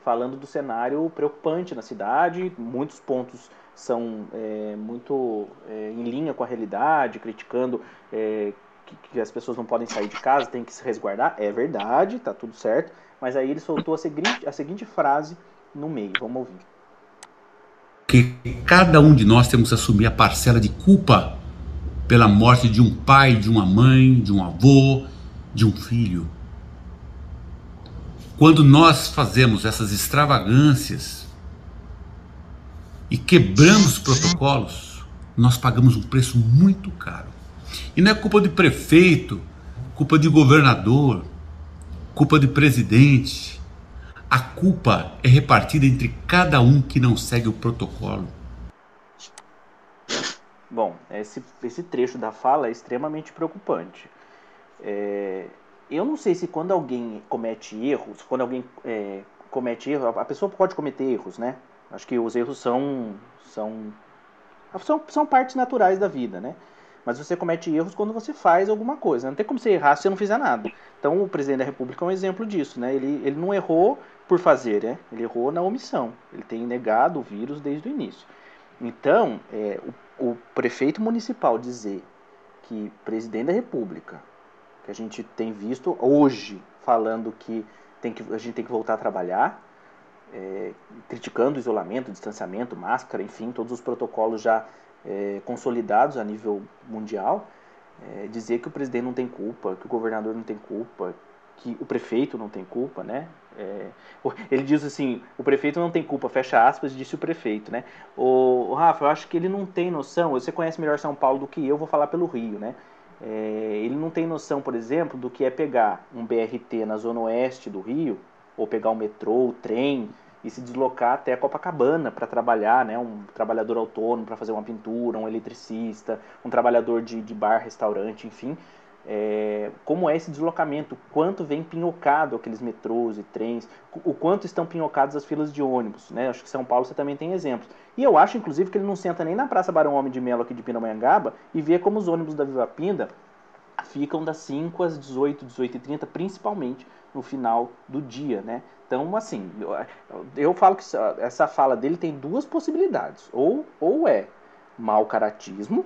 falando do cenário preocupante na cidade. Muitos pontos são é, muito é, em linha com a realidade, criticando é, que, que, as pessoas não podem sair de casa, tem que se resguardar. É verdade, tá tudo certo. Mas aí ele soltou a seguinte, a seguinte frase no meio. Vamos ouvir que cada um de nós temos que assumir a parcela de culpa pela morte de um pai, de uma mãe, de um avô, de um filho. Quando nós fazemos essas extravagâncias e quebramos protocolos, nós pagamos um preço muito caro. E não é culpa de prefeito, culpa de governador, culpa de presidente, a culpa é repartida entre cada um que não segue o protocolo. Bom, esse, esse trecho da fala é extremamente preocupante. É, eu não sei se quando alguém comete erros, quando alguém é, comete erros, a pessoa pode cometer erros, né? Acho que os erros são, são, são, são partes naturais da vida, né? Mas você comete erros quando você faz alguma coisa. Não tem como você errar se você não fizer nada. Então o presidente da República é um exemplo disso, né? Ele, ele não errou por fazer, né? Ele errou na omissão. Ele tem negado o vírus desde o início. Então, é, o, o prefeito municipal dizer que presidente da República, que a gente tem visto hoje falando que, tem que a gente tem que voltar a trabalhar, é, criticando o isolamento, o distanciamento, máscara, enfim, todos os protocolos já é, consolidados a nível mundial, é, dizer que o presidente não tem culpa, que o governador não tem culpa, que o prefeito não tem culpa, né? É, ele diz assim, o prefeito não tem culpa, fecha aspas, disse o prefeito, né? O, Rafa, eu acho que ele não tem noção, você conhece melhor São Paulo do que eu, vou falar pelo Rio, né? É, ele não tem noção, por exemplo, do que é pegar um BRT na zona oeste do Rio, ou pegar o metrô, o trem, e se deslocar até Copacabana para trabalhar, né? Um trabalhador autônomo para fazer uma pintura, um eletricista, um trabalhador de, de bar, restaurante, enfim. É, como é esse deslocamento, quanto vem pinhocado aqueles metrôs e trens, o quanto estão pinhocadas as filas de ônibus, né? Acho que São Paulo você também tem exemplos. E eu acho, inclusive, que ele não senta nem na Praça Barão Homem de Melo aqui de Pindamonhangaba e vê como os ônibus da Viva Pinda ficam das 5 às 18, 18 e 30, principalmente no final do dia, né? Então, assim, eu, falo que essa fala dele tem duas possibilidades. Ou, ou é mau caratismo,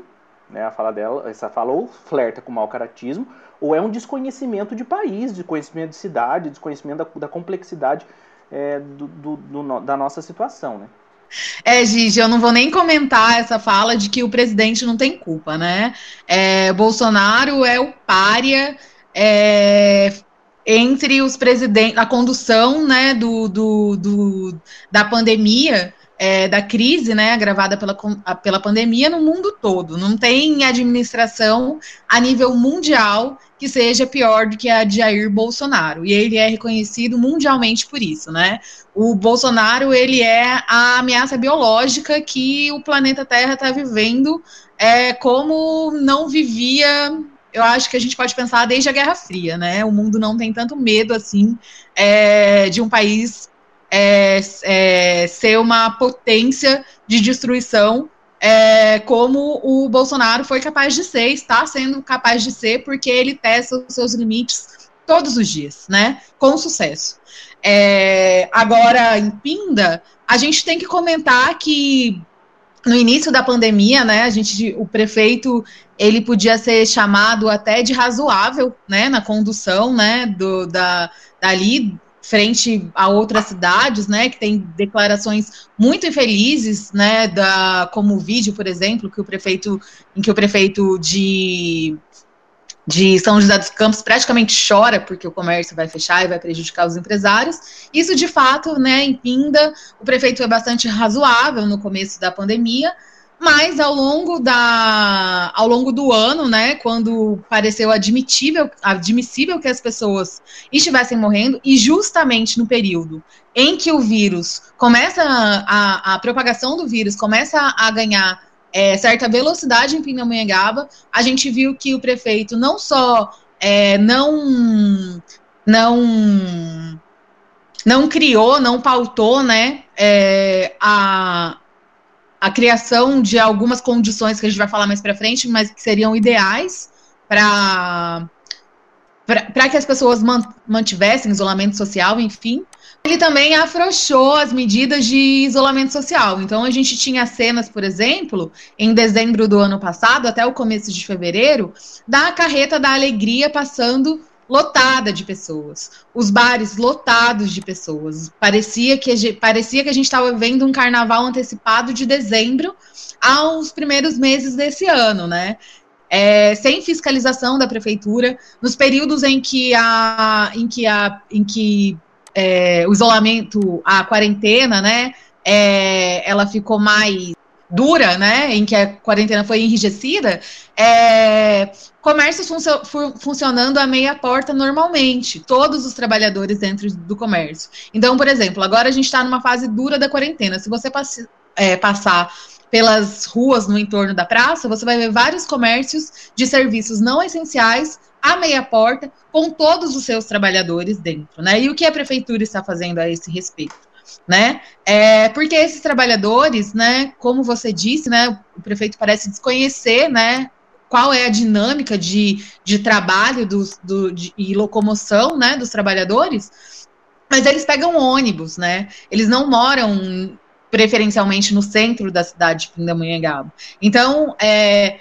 né? A fala dela, essa fala ou flerta com mau caratismo, ou é um desconhecimento de país, desconhecimento de cidade, desconhecimento da, da complexidade é, do, do, do, da nossa situação, né? É, Gigi, eu não vou nem comentar essa fala de que o presidente não tem culpa, né? É, Bolsonaro é o pária é, entre os presidentes, a condução né, do, do, do da pandemia é, da crise, né, agravada pela, pela pandemia no mundo todo. Não tem administração a nível mundial que seja pior do que a de Jair Bolsonaro. E ele é reconhecido mundialmente por isso, né? O Bolsonaro, ele é a ameaça biológica que o planeta Terra está vivendo é, como não vivia eu acho que a gente pode pensar desde a Guerra Fria, né? O mundo não tem tanto medo assim é, de um país é, é, ser uma potência de destruição é, como o Bolsonaro foi capaz de ser, está sendo capaz de ser, porque ele testa os seus limites todos os dias, né? Com sucesso. É, agora, em Pinda, a gente tem que comentar que no início da pandemia, né, a gente, o prefeito, ele podia ser chamado até de razoável, né, na condução, né, do, da, dali frente a outras cidades, né, que tem declarações muito infelizes, né, da como o vídeo, por exemplo, que o prefeito em que o prefeito de de São José dos Campos praticamente chora porque o comércio vai fechar e vai prejudicar os empresários. Isso de fato, né, em Pinda, o prefeito é bastante razoável no começo da pandemia, mas ao longo da ao longo do ano, né, quando pareceu admitível, admissível que as pessoas estivessem morrendo e justamente no período em que o vírus começa a, a propagação do vírus começa a ganhar é, certa velocidade em Pindamonhangaba, a gente viu que o prefeito não só é, não não não criou, não pautou, né, é, a a criação de algumas condições que a gente vai falar mais para frente, mas que seriam ideais para para que as pessoas mantivessem isolamento social, enfim. Ele também afrouxou as medidas de isolamento social. Então, a gente tinha cenas, por exemplo, em dezembro do ano passado, até o começo de fevereiro, da carreta da alegria passando lotada de pessoas, os bares lotados de pessoas. Parecia que a gente, parecia que a gente estava vendo um carnaval antecipado de dezembro aos primeiros meses desse ano, né? É, sem fiscalização da prefeitura, nos períodos em que a, em que a, em que é, o isolamento, a quarentena, né, é, ela ficou mais dura, né, em que a quarentena foi enrijecida, é, comércios funcio funcionando a meia porta normalmente, todos os trabalhadores dentro do comércio. Então, por exemplo, agora a gente está numa fase dura da quarentena. Se você é, passar pelas ruas no entorno da praça, você vai ver vários comércios de serviços não essenciais a meia porta, com todos os seus trabalhadores dentro, né? E o que a prefeitura está fazendo a esse respeito? Né? É, porque esses trabalhadores, né, como você disse, né, o prefeito parece desconhecer, né, qual é a dinâmica de, de trabalho dos, do, de, e locomoção, né, dos trabalhadores, mas eles pegam ônibus, né? Eles não moram preferencialmente no centro da cidade de Pindamonhangaba. Então, é,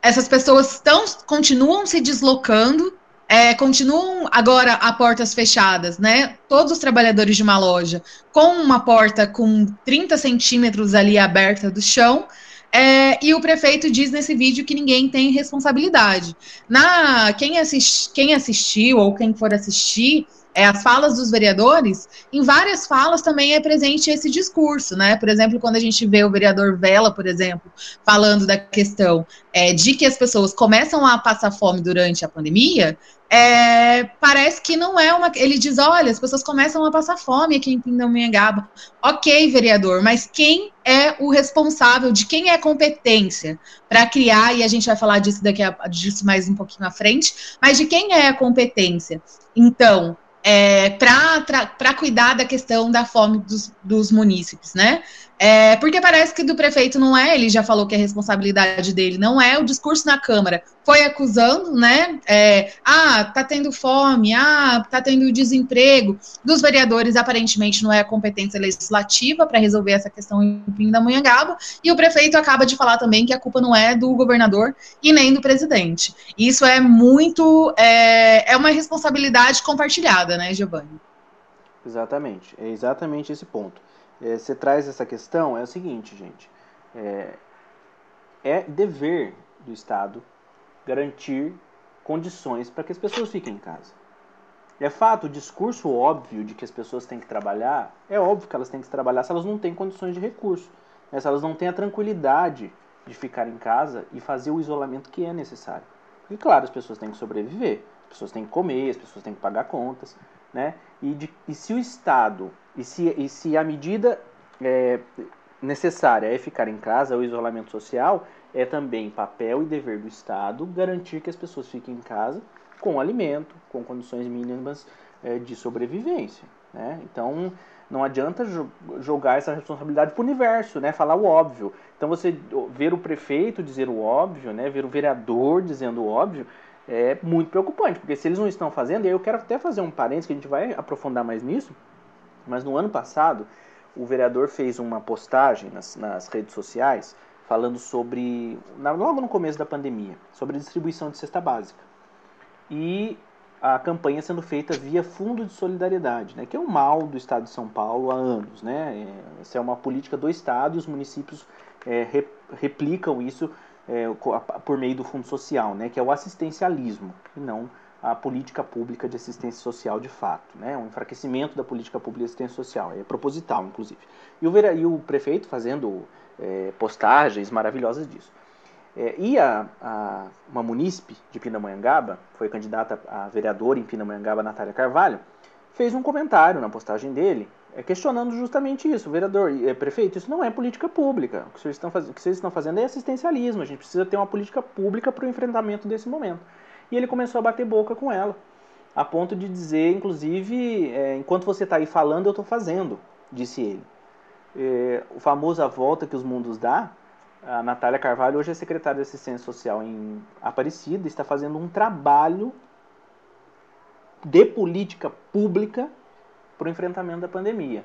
essas pessoas tão, continuam se deslocando, é, continuam agora a portas fechadas, né? Todos os trabalhadores de uma loja com uma porta com 30 centímetros ali aberta do chão. É, e o prefeito diz nesse vídeo que ninguém tem responsabilidade. Na quem, assist, quem assistiu ou quem for assistir é, as falas dos vereadores, em várias falas também é presente esse discurso, né? Por exemplo, quando a gente vê o vereador Vela, por exemplo, falando da questão é, de que as pessoas começam a passar fome durante a pandemia, é, parece que não é uma. Ele diz: olha, as pessoas começam a passar fome aqui em Pindamonhangaba. Ok, vereador, mas quem é o responsável, de quem é a competência para criar, e a gente vai falar disso daqui a, disso mais um pouquinho à frente, mas de quem é a competência? Então, é, para cuidar da questão da fome dos, dos munícipes, né? É, porque parece que do prefeito não é, ele já falou que a responsabilidade dele não é, o discurso na Câmara foi acusando, né? É, ah, tá tendo fome, ah, tá tendo desemprego. Dos vereadores, aparentemente, não é a competência legislativa para resolver essa questão em Pindamonhangaba, e o prefeito acaba de falar também que a culpa não é do governador e nem do presidente. Isso é muito, é, é uma responsabilidade compartilhada, né, Giovanni? Exatamente, é exatamente esse ponto é, você traz essa questão, é o seguinte, gente. É, é dever do Estado garantir condições para que as pessoas fiquem em casa. É fato, o discurso óbvio de que as pessoas têm que trabalhar, é óbvio que elas têm que trabalhar se elas não têm condições de recurso, né? se elas não têm a tranquilidade de ficar em casa e fazer o isolamento que é necessário. E claro, as pessoas têm que sobreviver, as pessoas têm que comer, as pessoas têm que pagar contas, né? E, de, e se o Estado e se, e se a medida é, necessária é ficar em casa, o isolamento social, é também papel e dever do Estado garantir que as pessoas fiquem em casa com alimento, com condições mínimas é, de sobrevivência. Né? Então, não adianta jogar essa responsabilidade para o universo, né? falar o óbvio. Então, você ver o prefeito dizer o óbvio, né? ver o vereador dizendo o óbvio, é muito preocupante, porque se eles não estão fazendo, e eu quero até fazer um parênteses, que a gente vai aprofundar mais nisso, mas no ano passado, o vereador fez uma postagem nas, nas redes sociais falando sobre, logo no começo da pandemia, sobre a distribuição de cesta básica. E a campanha sendo feita via Fundo de Solidariedade, né, que é um mal do Estado de São Paulo há anos. Né? É, essa é uma política do Estado e os municípios é, replicam isso é, por meio do Fundo Social, né, que é o assistencialismo, e não a política pública de assistência social de fato, né? um enfraquecimento da política pública de assistência social, é proposital, inclusive. E o, e o prefeito fazendo é, postagens maravilhosas disso. É, e a, a, uma munícipe de Pindamonhangaba, foi candidata a vereadora em Pindamonhangaba, Natália Carvalho, fez um comentário na postagem dele, é, questionando justamente isso. Vereador, é, prefeito, isso não é política pública. O que vocês, estão faz... que vocês estão fazendo é assistencialismo. A gente precisa ter uma política pública para o enfrentamento desse momento e ele começou a bater boca com ela, a ponto de dizer, inclusive, é, enquanto você está aí falando, eu estou fazendo, disse ele. É, o famoso A Volta que os Mundos dá, a Natália Carvalho hoje é secretária de Assistência Social em Aparecida, está fazendo um trabalho de política pública para o enfrentamento da pandemia.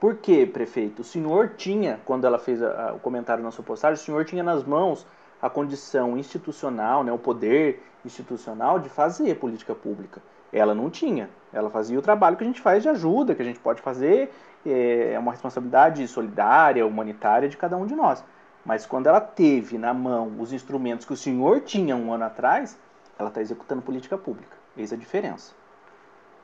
Por quê, prefeito? O senhor tinha, quando ela fez a, a, o comentário na sua postagem, o senhor tinha nas mãos a condição institucional, né, o poder institucional de fazer política pública. Ela não tinha. Ela fazia o trabalho que a gente faz de ajuda, que a gente pode fazer, é, é uma responsabilidade solidária, humanitária de cada um de nós. Mas quando ela teve na mão os instrumentos que o senhor tinha um ano atrás, ela está executando política pública. Eis a diferença.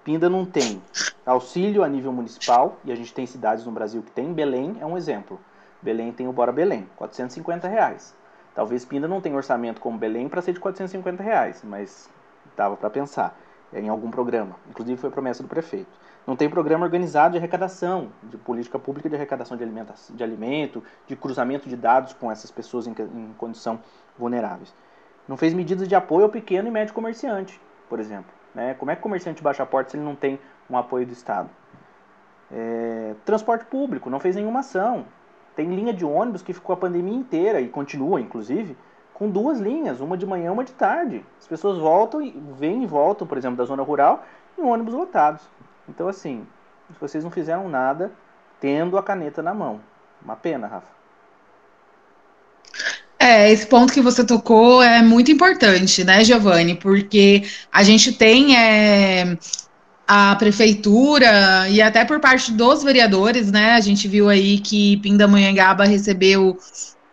Pinda não tem auxílio a nível municipal, e a gente tem cidades no Brasil que tem. Belém é um exemplo. Belém tem o Bora Belém, 450 reais. Talvez Pinda não tenha orçamento como Belém para ser de 450 reais, mas dava para pensar em algum programa. Inclusive foi promessa do prefeito. Não tem programa organizado de arrecadação, de política pública de arrecadação de, alimentação, de alimento, de cruzamento de dados com essas pessoas em, em condição vulneráveis. Não fez medidas de apoio ao pequeno e médio comerciante, por exemplo. Né? Como é que o comerciante baixa a porta se ele não tem um apoio do Estado? É, transporte público, não fez nenhuma ação. Tem linha de ônibus que ficou a pandemia inteira e continua, inclusive, com duas linhas, uma de manhã e uma de tarde. As pessoas voltam e vêm e voltam, por exemplo, da zona rural em ônibus lotados. Então, assim, vocês não fizeram nada tendo a caneta na mão. Uma pena, Rafa. É, esse ponto que você tocou é muito importante, né, Giovanni? Porque a gente tem é, a prefeitura e até por parte dos vereadores, né? A gente viu aí que Pindamonhangaba recebeu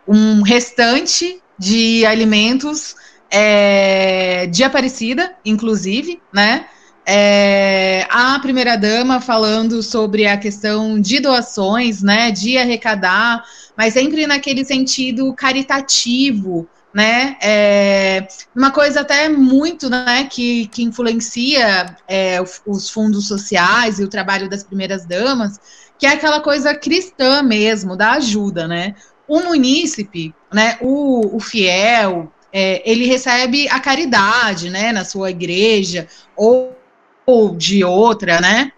um restante de alimentos é, de Aparecida, inclusive, né? É, a primeira dama falando sobre a questão de doações, né? De arrecadar mas sempre naquele sentido caritativo, né? É uma coisa até muito, né, que, que influencia é, os fundos sociais e o trabalho das primeiras damas, que é aquela coisa cristã mesmo, da ajuda, né? O munícipe, né, o, o fiel, é, ele recebe a caridade, né, na sua igreja ou, ou de outra, né?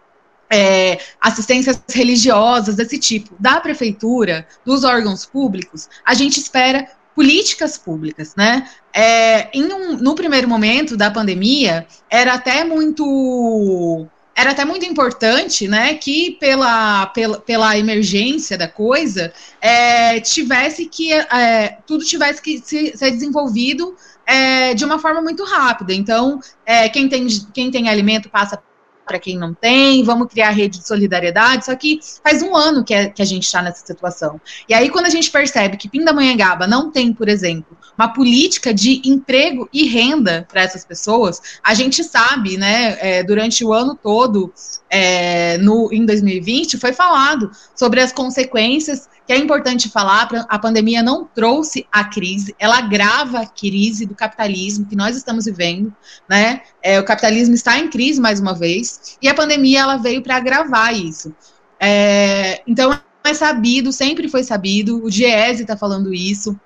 É, assistências religiosas desse tipo da prefeitura, dos órgãos públicos, a gente espera políticas públicas, né? É, um, no primeiro momento da pandemia, era até muito era até muito importante, né, que pela, pela, pela emergência da coisa, é, tivesse que é, tudo tivesse que se, ser desenvolvido é, de uma forma muito rápida. Então, é, quem, tem, quem tem alimento passa para quem não tem, vamos criar rede de solidariedade. Só que faz um ano que, é, que a gente está nessa situação. E aí, quando a gente percebe que Pindamonhangaba não tem, por exemplo, uma política de emprego e renda para essas pessoas, a gente sabe, né, é, durante o ano todo, é, no, em 2020, foi falado sobre as consequências que é importante falar, a pandemia não trouxe a crise, ela agrava a crise do capitalismo que nós estamos vivendo, né? É, o capitalismo está em crise mais uma vez, e a pandemia ela veio para agravar isso. É, então é sabido, sempre foi sabido, o Diese está falando isso,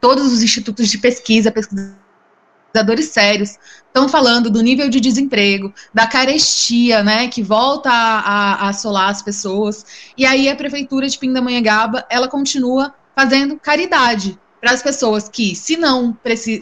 todos os institutos de pesquisa, pesquisadores sérios, estão falando do nível de desemprego, da carestia, né, que volta a, a, assolar as pessoas. E aí a prefeitura de Pindamonhangaba, ela continua fazendo caridade para as pessoas que, se não,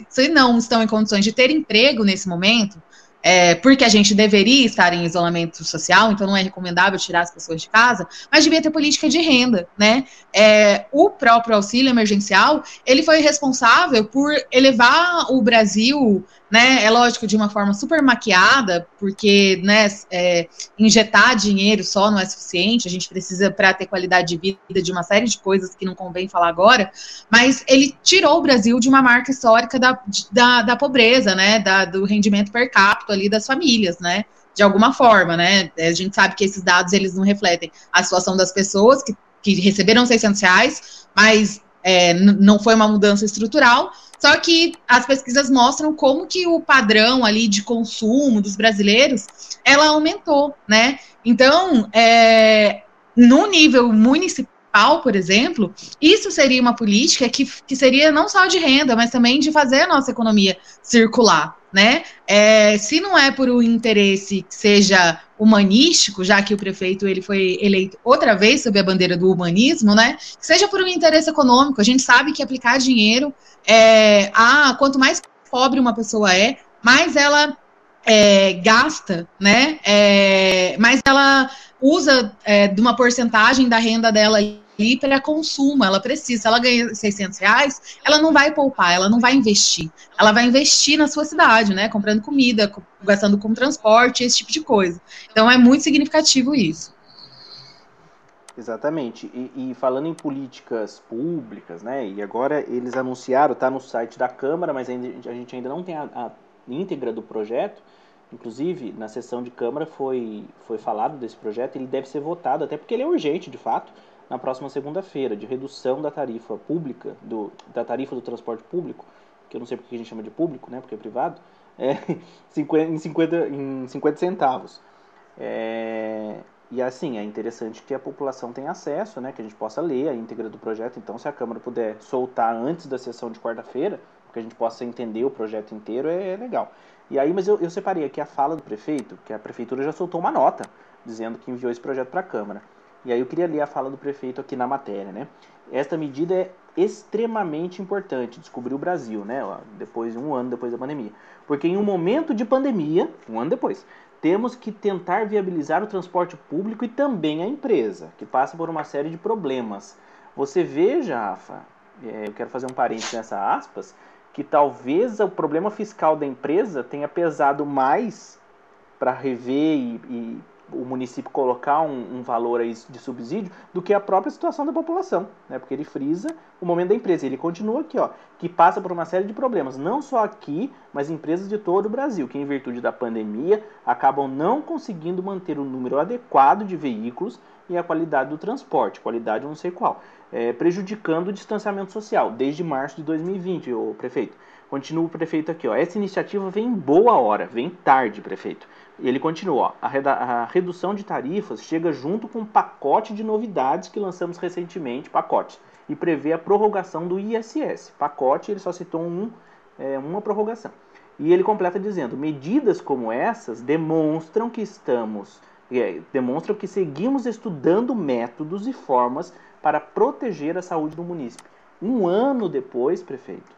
se não estão em condições de ter emprego nesse momento, é, porque a gente deveria estar em isolamento social, então não é recomendável tirar as pessoas de casa, mas devia ter política de renda, né? É, o próprio auxílio emergencial, ele foi responsável por elevar o Brasil né? É lógico, de uma forma super maquiada, porque né, é, injetar dinheiro só não é suficiente, a gente precisa, para ter qualidade de vida, de uma série de coisas que não convém falar agora, mas ele tirou o Brasil de uma marca histórica da, da, da pobreza, né? Da, do rendimento per capita ali das famílias, né? De alguma forma, né? A gente sabe que esses dados eles não refletem a situação das pessoas que, que receberam 600 reais, mas é, não foi uma mudança estrutural, só que as pesquisas mostram como que o padrão ali de consumo dos brasileiros, ela aumentou, né? Então, é, no nível municipal, por exemplo, isso seria uma política que, que seria não só de renda, mas também de fazer a nossa economia circular, né? É, se não é por um interesse que seja humanístico, já que o prefeito ele foi eleito outra vez sob a bandeira do humanismo, né? Seja por um interesse econômico, a gente sabe que aplicar dinheiro, é, a, quanto mais pobre uma pessoa é, mais ela é, gasta, né? É, mais ela usa é, de uma porcentagem da renda dela ali para consumo, ela precisa. Ela ganha 600 reais, ela não vai poupar, ela não vai investir. Ela vai investir na sua cidade, né? Comprando comida, gastando com transporte, esse tipo de coisa. Então é muito significativo isso. Exatamente. E, e, falando em políticas públicas, né? E agora eles anunciaram, está no site da Câmara, mas a gente ainda não tem a, a íntegra do projeto. Inclusive, na sessão de Câmara foi, foi falado desse projeto, ele deve ser votado, até porque ele é urgente, de fato na próxima segunda-feira, de redução da tarifa pública, do, da tarifa do transporte público, que eu não sei porque a gente chama de público, né, porque é privado, é, em, 50, em 50 centavos. É, e assim, é interessante que a população tenha acesso, né, que a gente possa ler a íntegra do projeto. Então, se a Câmara puder soltar antes da sessão de quarta-feira, que a gente possa entender o projeto inteiro, é, é legal. E aí, mas eu, eu separei aqui a fala do prefeito, que a prefeitura já soltou uma nota dizendo que enviou esse projeto para a Câmara. E aí eu queria ler a fala do prefeito aqui na matéria, né? Esta medida é extremamente importante, descobriu o Brasil, né? Depois de um ano depois da pandemia. Porque em um momento de pandemia, um ano depois, temos que tentar viabilizar o transporte público e também a empresa, que passa por uma série de problemas. Você veja, Rafa, é, eu quero fazer um parênteses nessa aspas, que talvez o problema fiscal da empresa tenha pesado mais para rever e, e o município colocar um, um, valor aí de subsídio do que a própria situação da população, né? Porque ele frisa o momento da empresa. Ele continua aqui, ó, que passa por uma série de problemas, não só aqui, mas empresas de todo o Brasil, que em virtude da pandemia acabam não conseguindo manter o número adequado de veículos e a qualidade do transporte, qualidade não sei qual, é, prejudicando o distanciamento social desde março de 2020, o prefeito. Continua o prefeito aqui, ó. Essa iniciativa vem em boa hora, vem tarde, prefeito ele continua, ó, a, a, redução de tarifas chega junto com um pacote de novidades que lançamos recentemente, pacote, e prevê a prorrogação do ISS. Pacote, ele só citou um, é, uma prorrogação. E ele completa dizendo, medidas como essas demonstram que estamos, é, demonstram que seguimos estudando métodos e formas para proteger a saúde do município. Um ano depois, prefeito,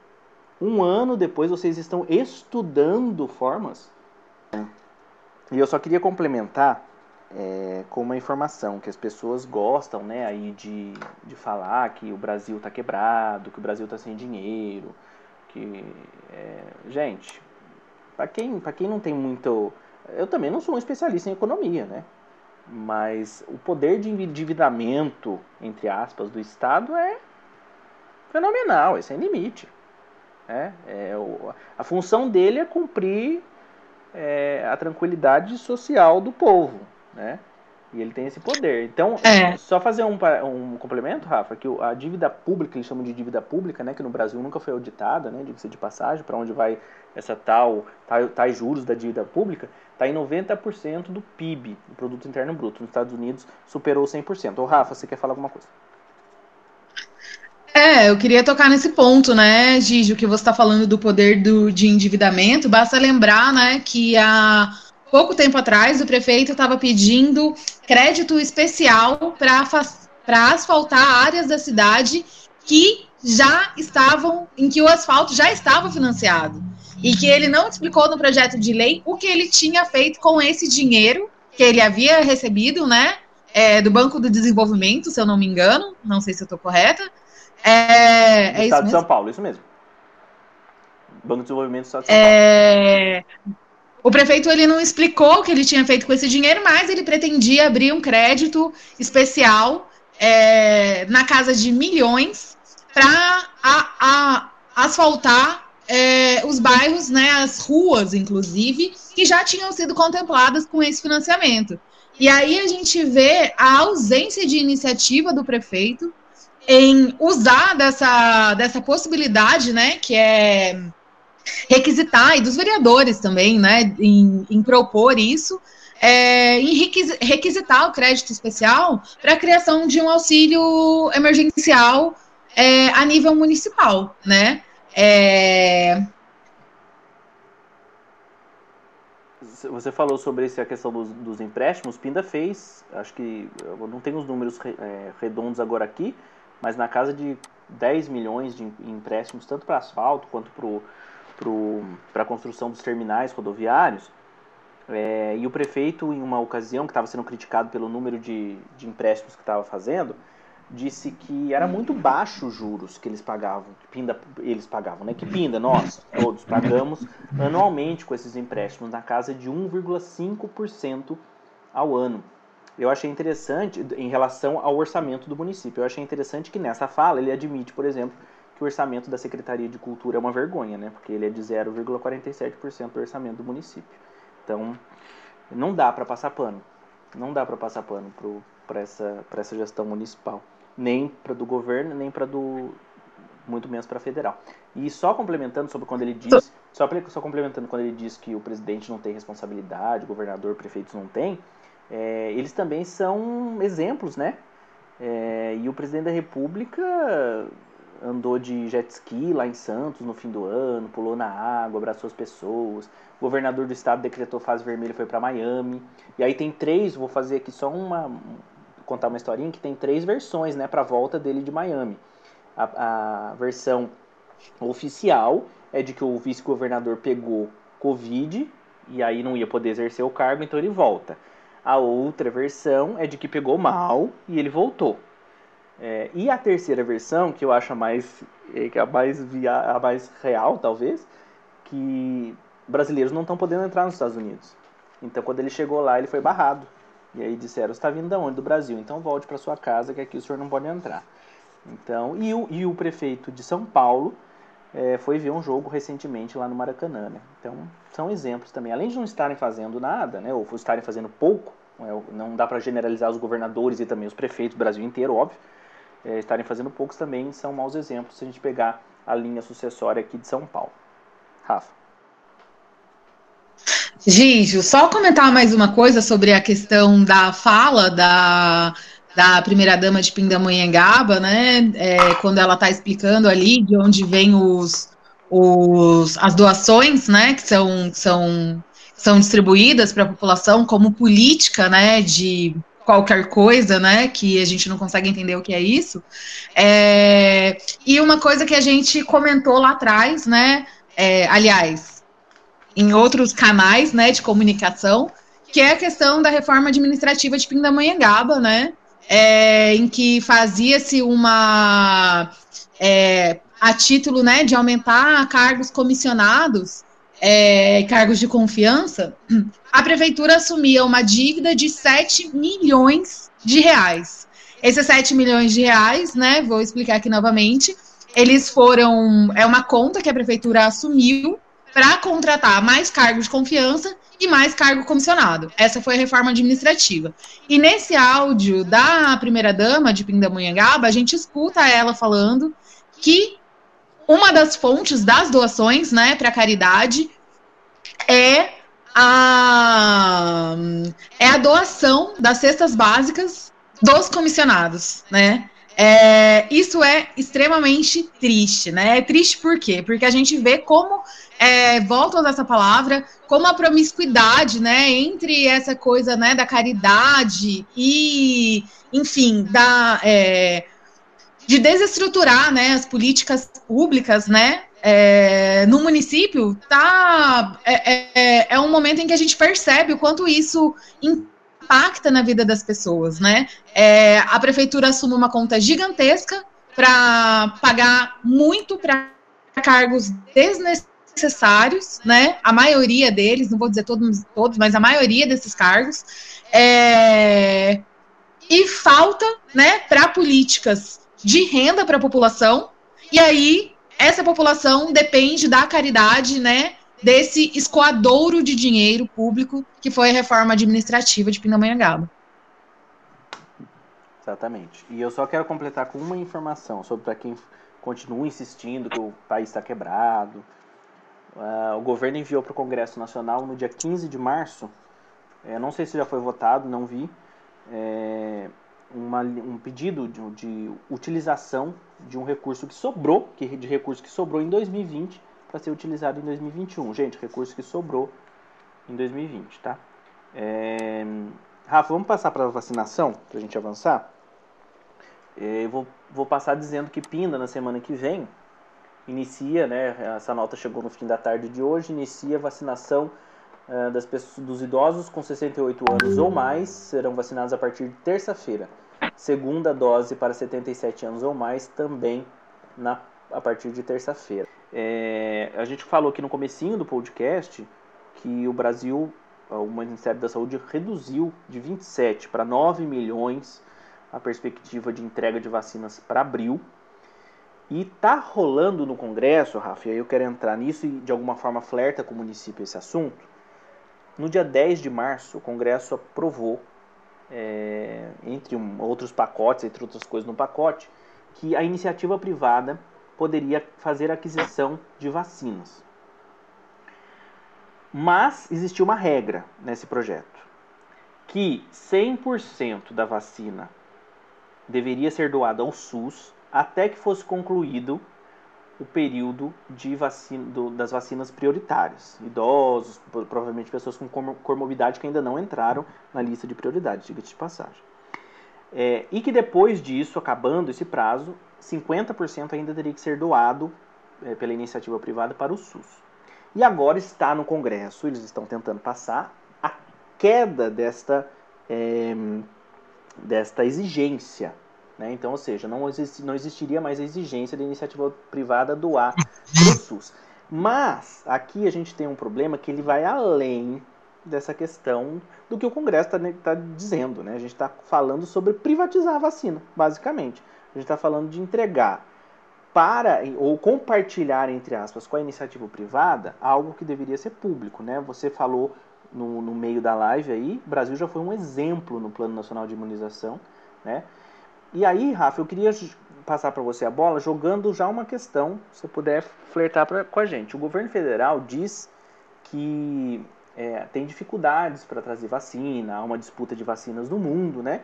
um ano depois vocês estão estudando formas e eu só queria complementar é, com uma informação que as pessoas gostam né, aí de, de falar que o Brasil está quebrado, que o Brasil está sem dinheiro, que é, gente, para quem, quem não tem muito, eu também não sou um especialista em economia, né? Mas o poder de endividamento, entre aspas, do Estado é fenomenal, é sem limite. É, é, a função dele é cumprir é, a tranquilidade social do povo, né? E ele tem esse poder. Então, é. só fazer um, um complemento, Rafa, que a dívida pública, eles chamam de dívida pública, né, que no Brasil nunca foi auditada, né, diga-se de passagem, para onde vai essa tal, tais juros da dívida pública, está em 90% do PIB, do Produto Interno Bruto. Nos Estados Unidos superou 100%. Ô, Rafa, você quer falar alguma coisa? É, eu queria tocar nesse ponto, né, Gigi, que você está falando do poder do, de endividamento. Basta lembrar, né, que há pouco tempo atrás o prefeito estava pedindo crédito especial para asfaltar áreas da cidade que já estavam, em que o asfalto já estava financiado. E que ele não explicou no projeto de lei o que ele tinha feito com esse dinheiro que ele havia recebido, né, é, do Banco do Desenvolvimento, se eu não me engano, não sei se eu estou correta, é, do é Estado de São Paulo, isso mesmo. Banco de Desenvolvimento do Estado de São é... Paulo. O prefeito ele não explicou o que ele tinha feito com esse dinheiro, mas ele pretendia abrir um crédito especial é, na casa de milhões para asfaltar é, os bairros, né, as ruas, inclusive, que já tinham sido contempladas com esse financiamento. E aí a gente vê a ausência de iniciativa do prefeito em usar dessa, dessa possibilidade, né, que é requisitar, e dos vereadores também, né, em, em propor isso, é, em requisitar o crédito especial para a criação de um auxílio emergencial é, a nível municipal, né? É... Você falou sobre essa questão dos, dos, empréstimos. Pinda fez, acho que não tenho os números é, redondos agora aqui, mas na casa de 10 milhões de empréstimos, tanto para asfalto quanto para a construção dos terminais rodoviários. É, e o prefeito, em uma ocasião, que estava sendo criticado pelo número de, de empréstimos que estava fazendo, disse que era muito baixo os juros que eles pagavam, que Pinda, eles pagavam, né? Que Pinda, nós todos pagamos anualmente com esses empréstimos na casa de 1,5% ao ano eu achei interessante, em relação ao orçamento do município, eu achei interessante que nessa fala ele admite, por exemplo, que o orçamento da Secretaria de Cultura é uma vergonha, né? Porque ele é de 0,47% do orçamento do município. Então, não dá para passar pano. Não dá para passar pano para essa, essa gestão municipal. Nem para do governo, nem para do. Muito menos para federal. E só complementando sobre quando ele diz. Só, só complementando quando ele diz que o presidente não tem responsabilidade, governador, prefeitos não tem é, eles também são exemplos, né? É, e o presidente da República andou de jet ski lá em Santos no fim do ano, pulou na água, abraçou as pessoas. O governador do estado decretou fase vermelha foi para Miami. E aí tem três, vou fazer aqui só uma contar uma historinha que tem três versões, né, para volta dele de Miami. A, a versão oficial é de que o vice-governador pegou Covid e aí não ia poder exercer o cargo, então ele volta. A outra versão é de que pegou mal e ele voltou. É, e a terceira versão, que eu acho a mais, é, a mais, via, a mais real, talvez, que brasileiros não estão podendo entrar nos Estados Unidos. Então, quando ele chegou lá, ele foi barrado. E aí disseram: está vindo de onde? Do Brasil. Então, volte para sua casa, que aqui o senhor não pode entrar. Então, e o, e o prefeito de São Paulo é, foi ver um jogo recentemente lá no Maracanã. Né? Então, são exemplos também. Além de não estarem fazendo nada, né, ou estarem fazendo pouco, é, não dá para generalizar os governadores e também os prefeitos do Brasil inteiro, óbvio é, estarem fazendo poucos também são maus exemplos se a gente pegar a linha sucessória aqui de São Paulo. Rafa. Gijo, só comentar mais uma coisa sobre a questão da fala da, da primeira-dama de Pindamonhangaba, né? É, quando ela está explicando ali de onde vem os, os, as doações, né? Que são, são, são distribuídas para a população como política, né? De qualquer coisa, né? Que a gente não consegue entender o que é isso. É, e uma coisa que a gente comentou lá atrás, né? É, aliás, em outros canais, né, de comunicação, que é a questão da reforma administrativa de Pindamonhangaba, né? É, em que fazia-se uma é, a título, né, de aumentar cargos comissionados é, cargos de confiança, a prefeitura assumia uma dívida de 7 milhões de reais. Esses 7 milhões de reais, né, vou explicar aqui novamente, eles foram, é uma conta que a prefeitura assumiu para contratar mais cargos de confiança e mais cargo comissionado. Essa foi a reforma administrativa. E nesse áudio da primeira-dama de Pindamonhangaba, a gente escuta ela falando que uma das fontes das doações, né, para caridade é a é a doação das cestas básicas dos comissionados, né? É, isso é extremamente triste, né? É triste por quê? Porque a gente vê como, é, volto a essa palavra, como a promiscuidade, né, entre essa coisa, né, da caridade e, enfim, da, é, de desestruturar né, as políticas públicas, né? É, no município, tá, é, é, é um momento em que a gente percebe o quanto isso impacta na vida das pessoas, né? É, a prefeitura assume uma conta gigantesca para pagar muito para cargos desnecessários, né? A maioria deles, não vou dizer todos, todos mas a maioria desses cargos. É, e falta, né, para políticas de renda para a população, e aí essa população depende da caridade, né, desse escoadouro de dinheiro público que foi a reforma administrativa de Pindamonhangaba. Exatamente. E eu só quero completar com uma informação sobre para quem continua insistindo que o país está quebrado. Uh, o governo enviou para o Congresso Nacional no dia 15 de março, é, não sei se já foi votado, não vi, é, uma, um pedido de, de, utilização de um recurso que sobrou, que, de recurso que sobrou em 2020 para ser utilizado em 2021. Gente, recurso que sobrou em 2020, tá? É... Rafa, vamos passar para a vacinação, para a gente avançar? É, eu vou, vou passar dizendo que Pinda, na semana que vem, inicia, né, essa nota chegou no fim da tarde de hoje, inicia a vacinação uh, das pessoas, dos idosos com 68 anos ou mais, serão vacinados a partir de terça-feira. Segunda dose para 77 anos ou mais também na, a partir de terça-feira. É, a gente falou aqui no comecinho do podcast que o Brasil, o Ministério da Saúde reduziu de 27 para 9 milhões a perspectiva de entrega de vacinas para abril. E tá rolando no Congresso, Rafa, e aí eu quero entrar nisso e de alguma forma flerta com o município esse assunto. No dia 10 de março, o Congresso aprovou é, entre um, outros pacotes, entre outras coisas no pacote, que a iniciativa privada poderia fazer aquisição de vacinas. Mas existia uma regra nesse projeto, que 100% da vacina deveria ser doada ao SUS até que fosse concluído o período de vacina, do, das vacinas prioritárias. Idosos, provavelmente pessoas com comorbidade que ainda não entraram na lista de prioridade, diga-se de passagem. É, e que depois disso, acabando esse prazo, 50% ainda teria que ser doado é, pela iniciativa privada para o SUS. E agora está no Congresso, eles estão tentando passar a queda desta, é, desta exigência né? Então, ou seja, não, exist, não existiria mais a exigência da iniciativa privada doar para o SUS. Mas aqui a gente tem um problema que ele vai além dessa questão do que o Congresso está tá dizendo. Né? A gente está falando sobre privatizar a vacina, basicamente. A gente está falando de entregar para ou compartilhar, entre aspas, com a iniciativa privada algo que deveria ser público. Né? Você falou no, no meio da live aí, o Brasil já foi um exemplo no Plano Nacional de Imunização. Né? E aí, Rafa, eu queria passar para você a bola jogando já uma questão, se puder flertar pra, com a gente. O governo federal diz que é, tem dificuldades para trazer vacina, há uma disputa de vacinas no mundo, né?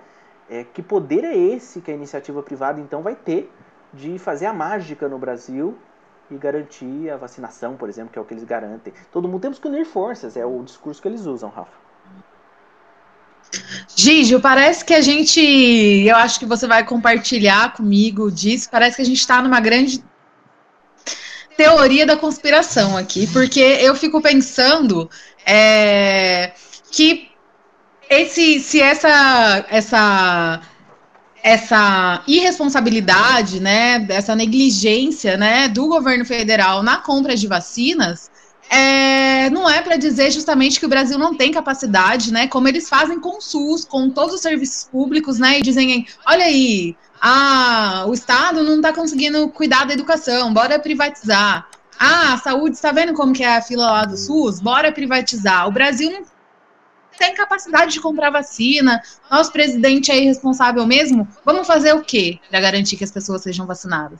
É, que poder é esse que a iniciativa privada então vai ter de fazer a mágica no Brasil e garantir a vacinação, por exemplo, que é o que eles garantem. Todo mundo temos que unir forças, é o discurso que eles usam, Rafa. Gigi, parece que a gente. Eu acho que você vai compartilhar comigo disso. Parece que a gente está numa grande teoria da conspiração aqui, porque eu fico pensando é, que esse, se essa, essa, essa irresponsabilidade, né, essa negligência, né, do governo federal na compra de vacinas é, não é para dizer justamente que o Brasil não tem capacidade, né? Como eles fazem com o SUS, com todos os serviços públicos, né? E dizem, olha aí, ah, o Estado não está conseguindo cuidar da educação, bora privatizar. Ah, a saúde, está vendo como que é a fila lá do SUS? Bora privatizar. O Brasil não tem capacidade de comprar vacina, nosso presidente é irresponsável mesmo. Vamos fazer o quê para garantir que as pessoas sejam vacinadas?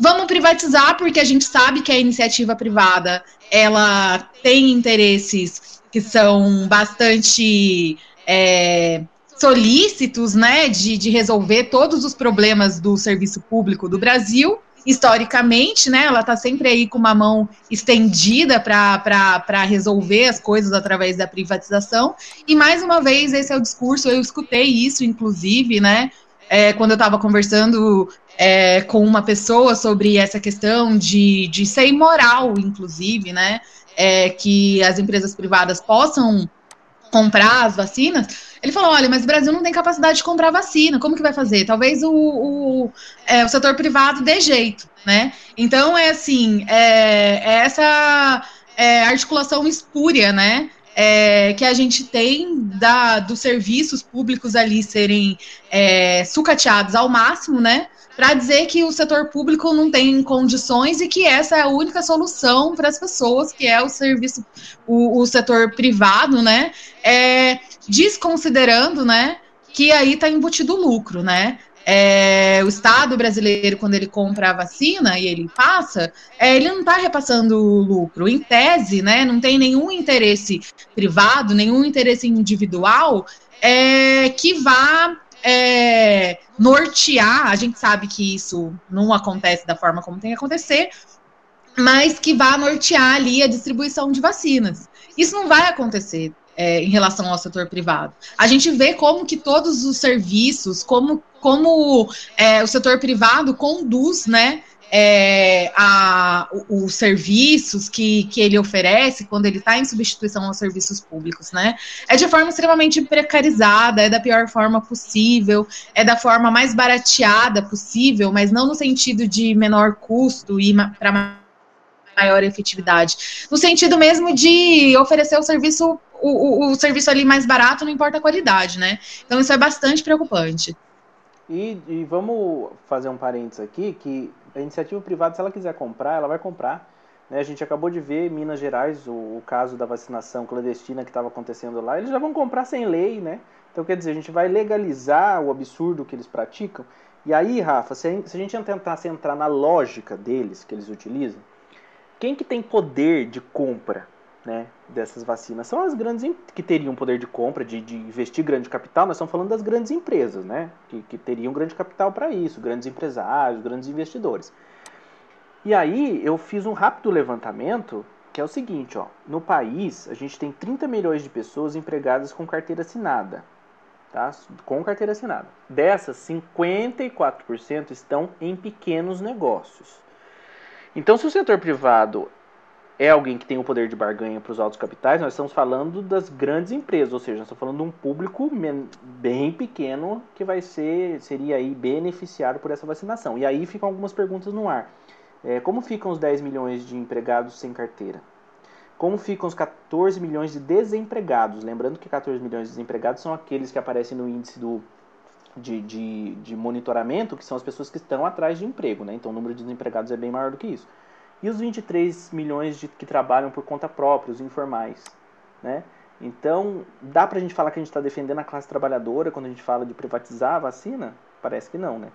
Vamos privatizar porque a gente sabe que a iniciativa privada ela tem interesses que são bastante é, solícitos, né, de, de resolver todos os problemas do serviço público do Brasil. Historicamente, né, ela está sempre aí com uma mão estendida para resolver as coisas através da privatização. E mais uma vez, esse é o discurso, eu escutei isso, inclusive, né, é, quando eu estava conversando é, com uma pessoa sobre essa questão de, de ser imoral, inclusive, né? É, que as empresas privadas possam comprar as vacinas. Ele falou: olha, mas o Brasil não tem capacidade de comprar vacina, como que vai fazer? Talvez o, o, é, o setor privado dê jeito, né? Então é assim, é, é essa é, articulação espúria, né? é, que a gente tem da, dos serviços públicos ali serem é, sucateados ao máximo, né? Para dizer que o setor público não tem condições e que essa é a única solução para as pessoas, que é o serviço, o, o setor privado, né? É, desconsiderando, né? Que aí está embutido o lucro, né? É, o Estado brasileiro, quando ele compra a vacina e ele passa, é, ele não está repassando lucro. Em tese, né, não tem nenhum interesse privado, nenhum interesse individual é, que vá é, nortear. A gente sabe que isso não acontece da forma como tem que acontecer, mas que vá nortear ali a distribuição de vacinas. Isso não vai acontecer é, em relação ao setor privado. A gente vê como que todos os serviços, como, como é, o setor privado conduz, né, é, a, os serviços que, que ele oferece quando ele está em substituição aos serviços públicos, né? É de forma extremamente precarizada, é da pior forma possível, é da forma mais barateada possível, mas não no sentido de menor custo e para maior efetividade, no sentido mesmo de oferecer o serviço o, o, o, serviço ali mais barato, não importa a qualidade, né? Então isso é bastante preocupante. E, e vamos fazer um parênteses aqui, que a iniciativa privada, se ela quiser comprar, ela vai comprar. Né? A gente acabou de ver em Minas Gerais o, o caso da vacinação clandestina que estava acontecendo lá. Eles já vão comprar sem lei, né? Então, quer dizer, a gente vai legalizar o absurdo que eles praticam. E aí, Rafa, se a gente tentasse entrar na lógica deles, que eles utilizam, quem que tem poder de compra né, dessas vacinas são as grandes que teriam poder de compra, de, de investir grande capital. Nós estamos falando das grandes empresas, né, que, que teriam grande capital para isso, grandes empresários, grandes investidores. E aí eu fiz um rápido levantamento que é o seguinte, ó, no país a gente tem 30 milhões de pessoas empregadas com carteira assinada, tá? Com carteira assinada. Dessas, 54% estão em pequenos negócios. Então, se o setor privado é alguém que tem o poder de barganha para os altos capitais, nós estamos falando das grandes empresas, ou seja, nós estamos falando de um público bem pequeno que vai ser, seria aí beneficiado por essa vacinação. E aí ficam algumas perguntas no ar. É, como ficam os 10 milhões de empregados sem carteira? Como ficam os 14 milhões de desempregados? Lembrando que 14 milhões de desempregados são aqueles que aparecem no índice do, de, de, de monitoramento, que são as pessoas que estão atrás de emprego. Né? Então o número de desempregados é bem maior do que isso e os 23 milhões de, que trabalham por conta própria, os informais. Né? Então, dá para a gente falar que a gente está defendendo a classe trabalhadora quando a gente fala de privatizar a vacina? Parece que não, né?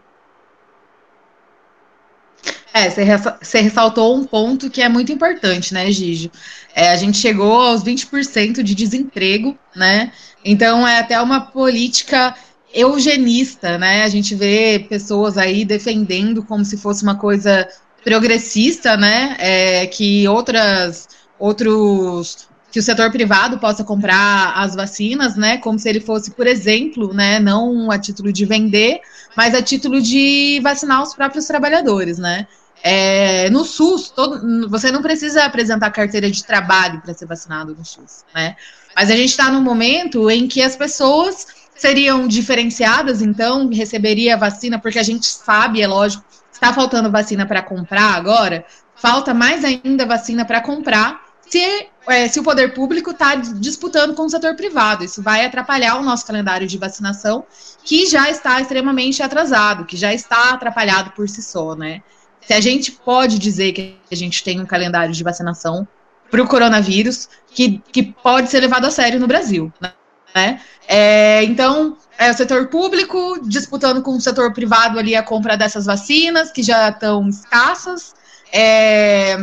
É, você ressaltou um ponto que é muito importante, né, Gigi? É, a gente chegou aos 20% de desemprego, né? Então é até uma política eugenista, né? A gente vê pessoas aí defendendo como se fosse uma coisa progressista, né? É, que outras outros que o setor privado possa comprar as vacinas, né? Como se ele fosse, por exemplo, né? Não a título de vender, mas a título de vacinar os próprios trabalhadores, né? É, no SUS, todo, você não precisa apresentar carteira de trabalho para ser vacinado no SUS, né? Mas a gente está num momento em que as pessoas seriam diferenciadas, então receberia a vacina, porque a gente sabe, é lógico, Está faltando vacina para comprar agora? Falta mais ainda vacina para comprar se, é, se o poder público está disputando com o setor privado. Isso vai atrapalhar o nosso calendário de vacinação, que já está extremamente atrasado, que já está atrapalhado por si só, né? Se a gente pode dizer que a gente tem um calendário de vacinação para o coronavírus que, que pode ser levado a sério no Brasil, né? É, então, é o setor público disputando com o setor privado ali a compra dessas vacinas, que já estão escassas. É,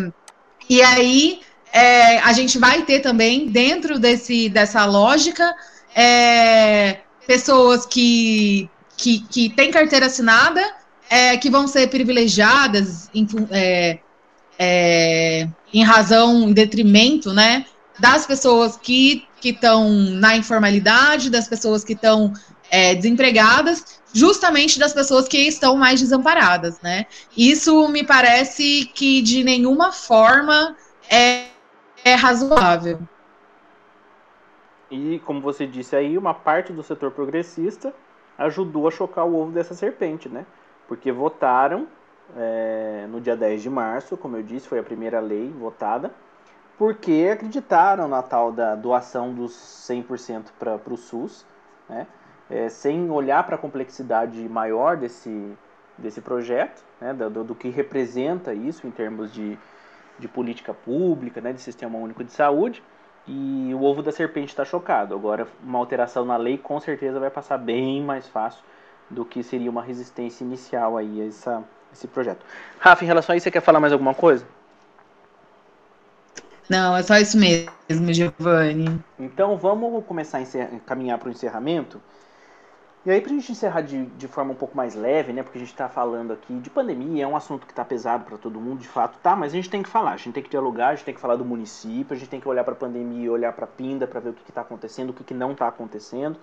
e aí é, a gente vai ter também, dentro desse, dessa lógica, é, pessoas que, que, que têm carteira assinada, é, que vão ser privilegiadas em, é, em razão, em detrimento, né, das pessoas que estão na informalidade, das pessoas que estão é, desempregadas, justamente das pessoas que estão mais desamparadas, né? Isso me parece que de nenhuma forma é, é razoável. E como você disse aí, uma parte do setor progressista ajudou a chocar o ovo dessa serpente, né? Porque votaram é, no dia 10 de março, como eu disse, foi a primeira lei votada, porque acreditaram na tal da doação dos 100% para o SUS, né? é, sem olhar para a complexidade maior desse, desse projeto, né, do, do, que representa isso em termos de, de política pública, né, de sistema único de saúde, e o ovo da serpente está chocado. Agora, uma alteração na lei com certeza vai passar bem mais fácil do que seria uma resistência inicial aí a essa, esse projeto. Rafa, em relação a isso, você quer falar mais alguma coisa? Não, é só isso mesmo, Giovanni. Então vamos começar a caminhar para o encerramento. E aí, para a gente encerrar de, de forma um pouco mais leve, né? Porque a gente está falando aqui de pandemia, é um assunto que está pesado para todo mundo, de fato tá, mas a gente tem que falar, a gente tem que dialogar, a gente tem que falar do município, a gente tem que olhar para a pandemia, olhar para a Pinda para ver o que está acontecendo, o que, que não está acontecendo,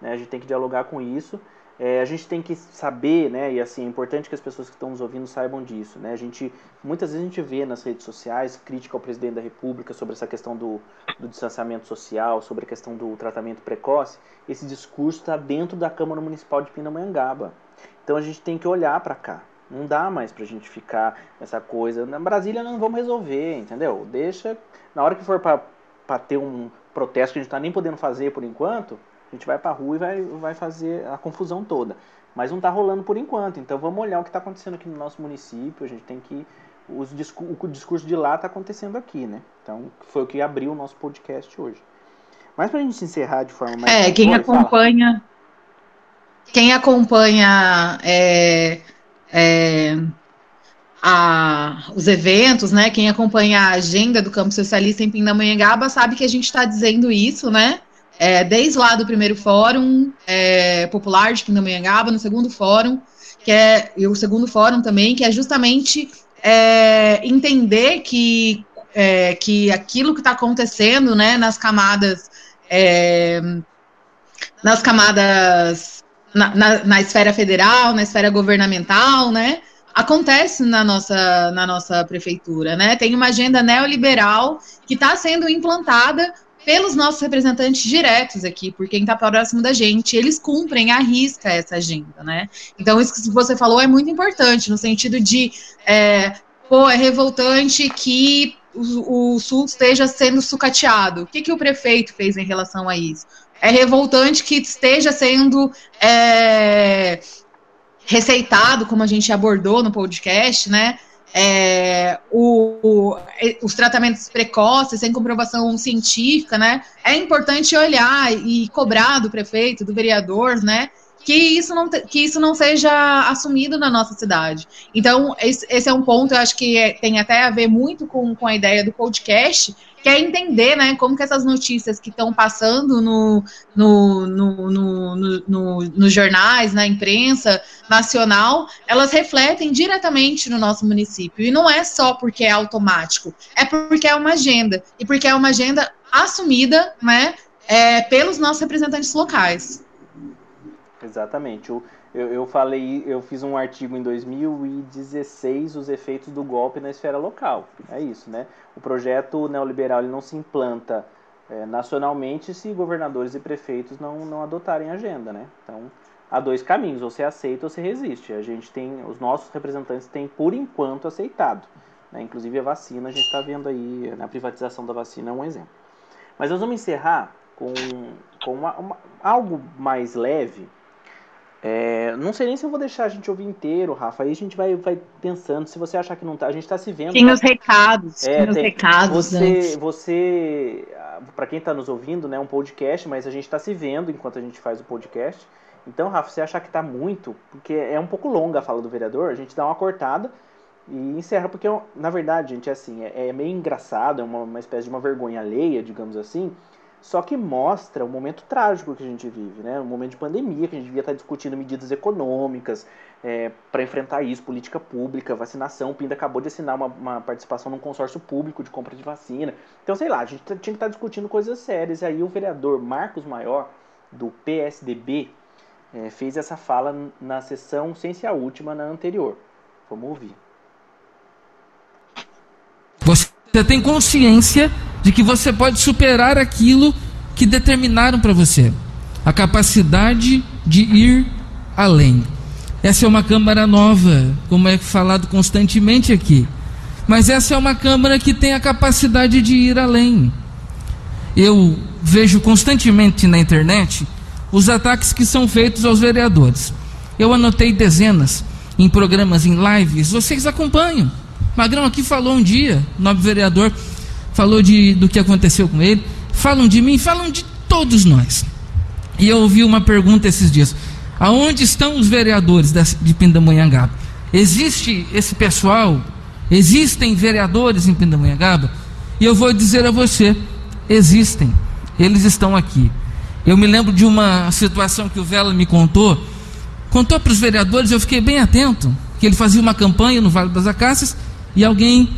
né? A gente tem que dialogar com isso. É, a gente tem que saber, né, e assim, é importante que as pessoas que estão nos ouvindo saibam disso, né, a gente, muitas vezes a gente vê nas redes sociais crítica ao presidente da república sobre essa questão do, do distanciamento social, sobre a questão do tratamento precoce, esse discurso está dentro da Câmara Municipal de Pindamonhangaba, então a gente tem que olhar para cá, não dá mais pra gente ficar essa coisa, na Brasília não vamos resolver, entendeu, deixa, na hora que for para ter um protesto que a gente está nem podendo fazer por enquanto, a gente vai para a rua e vai, vai fazer a confusão toda. Mas não está rolando por enquanto. Então vamos olhar o que está acontecendo aqui no nosso município. A gente tem que. Os, o discurso de lá está acontecendo aqui, né? Então foi o que abriu o nosso podcast hoje. Mas para a gente encerrar de forma mais. É, quem acompanha. Fala. Quem acompanha é, é, a, os eventos, né? Quem acompanha a agenda do Campo Socialista em Pindamonhangaba sabe que a gente está dizendo isso, né? É, desde lá do primeiro fórum é, popular de Pindamonhangaba, no segundo fórum, que é e o segundo fórum também, que é justamente é, entender que, é, que aquilo que está acontecendo, né, nas camadas, é, nas camadas na, na, na esfera federal, na esfera governamental, né? acontece na nossa, na nossa prefeitura, né? Tem uma agenda neoliberal que está sendo implantada pelos nossos representantes diretos aqui, por quem está próximo da gente, eles cumprem à risca essa agenda, né? Então, isso que você falou é muito importante, no sentido de, é, pô, é revoltante que o, o Sul esteja sendo sucateado. O que, que o prefeito fez em relação a isso? É revoltante que esteja sendo é, receitado, como a gente abordou no podcast, né? É, o, o, os tratamentos precoces, sem comprovação científica, né? É importante olhar e cobrar do prefeito, do vereador, né? Que isso não, que isso não seja assumido na nossa cidade. Então, esse, esse é um ponto, eu acho que é, tem até a ver muito com, com a ideia do podcast, que é entender, né, como que essas notícias que estão passando no, no, no, no, no, nos jornais, na imprensa nacional, elas refletem diretamente no nosso município. E não é só porque é automático, é porque é uma agenda. E porque é uma agenda assumida, né, é, pelos nossos representantes locais. Exatamente. O, eu, eu falei, eu fiz um artigo em 2016, os efeitos do golpe na esfera local. É isso, né? O projeto neoliberal ele não se implanta é, nacionalmente se governadores e prefeitos não, não adotarem a agenda, né? Então, há dois caminhos, ou você aceita ou você resiste. A gente tem, os nossos representantes têm, por enquanto, aceitado. Né? Inclusive a vacina, a gente está vendo aí, na privatização da vacina é um exemplo. Mas nós vamos encerrar com, com uma, uma, algo mais leve, é, não sei nem se eu vou deixar a gente ouvir inteiro, Rafa. Aí a gente vai, vai pensando. Se você achar que não tá, a gente tá se vendo. Tem tá? os recados. É, tem os recados. Você, você para quem tá nos ouvindo, né, um podcast, mas a gente tá se vendo enquanto a gente faz o podcast. Então, Rafa, você achar que tá muito, porque é um pouco longa a fala do vereador, a gente dá uma cortada e encerra, porque na verdade, gente, é assim, é, é meio engraçado, é uma, uma espécie de uma vergonha alheia, digamos assim só que mostra o momento trágico que a gente vive, né? Um momento de pandemia, que a gente devia estar discutindo medidas econômicas é, para enfrentar isso, política pública, vacinação. O Pinda acabou de assinar uma, uma, participação num consórcio público de compra de vacina. Então, sei lá, a gente tinha que estar discutindo coisas sérias. E aí o vereador Marcos Maior, do PSDB, é, fez essa fala na sessão sem ser a última, na anterior. Vamos ouvir. Você tem consciência de que você pode superar aquilo que determinaram para você. A capacidade de ir além. Essa é uma Câmara nova, como é falado constantemente aqui. Mas essa é uma Câmara que tem a capacidade de ir além. Eu vejo constantemente na internet os ataques que são feitos aos vereadores. Eu anotei dezenas em programas, em lives, vocês acompanham. Magrão aqui falou um dia, nobre vereador, falou de, do que aconteceu com ele. Falam de mim, falam de todos nós. E eu ouvi uma pergunta esses dias: aonde estão os vereadores de Pindamonhangaba? Existe esse pessoal? Existem vereadores em Pindamonhangaba? E eu vou dizer a você: existem, eles estão aqui. Eu me lembro de uma situação que o Vela me contou. Contou para os vereadores, eu fiquei bem atento, que ele fazia uma campanha no Vale das Acácias e alguém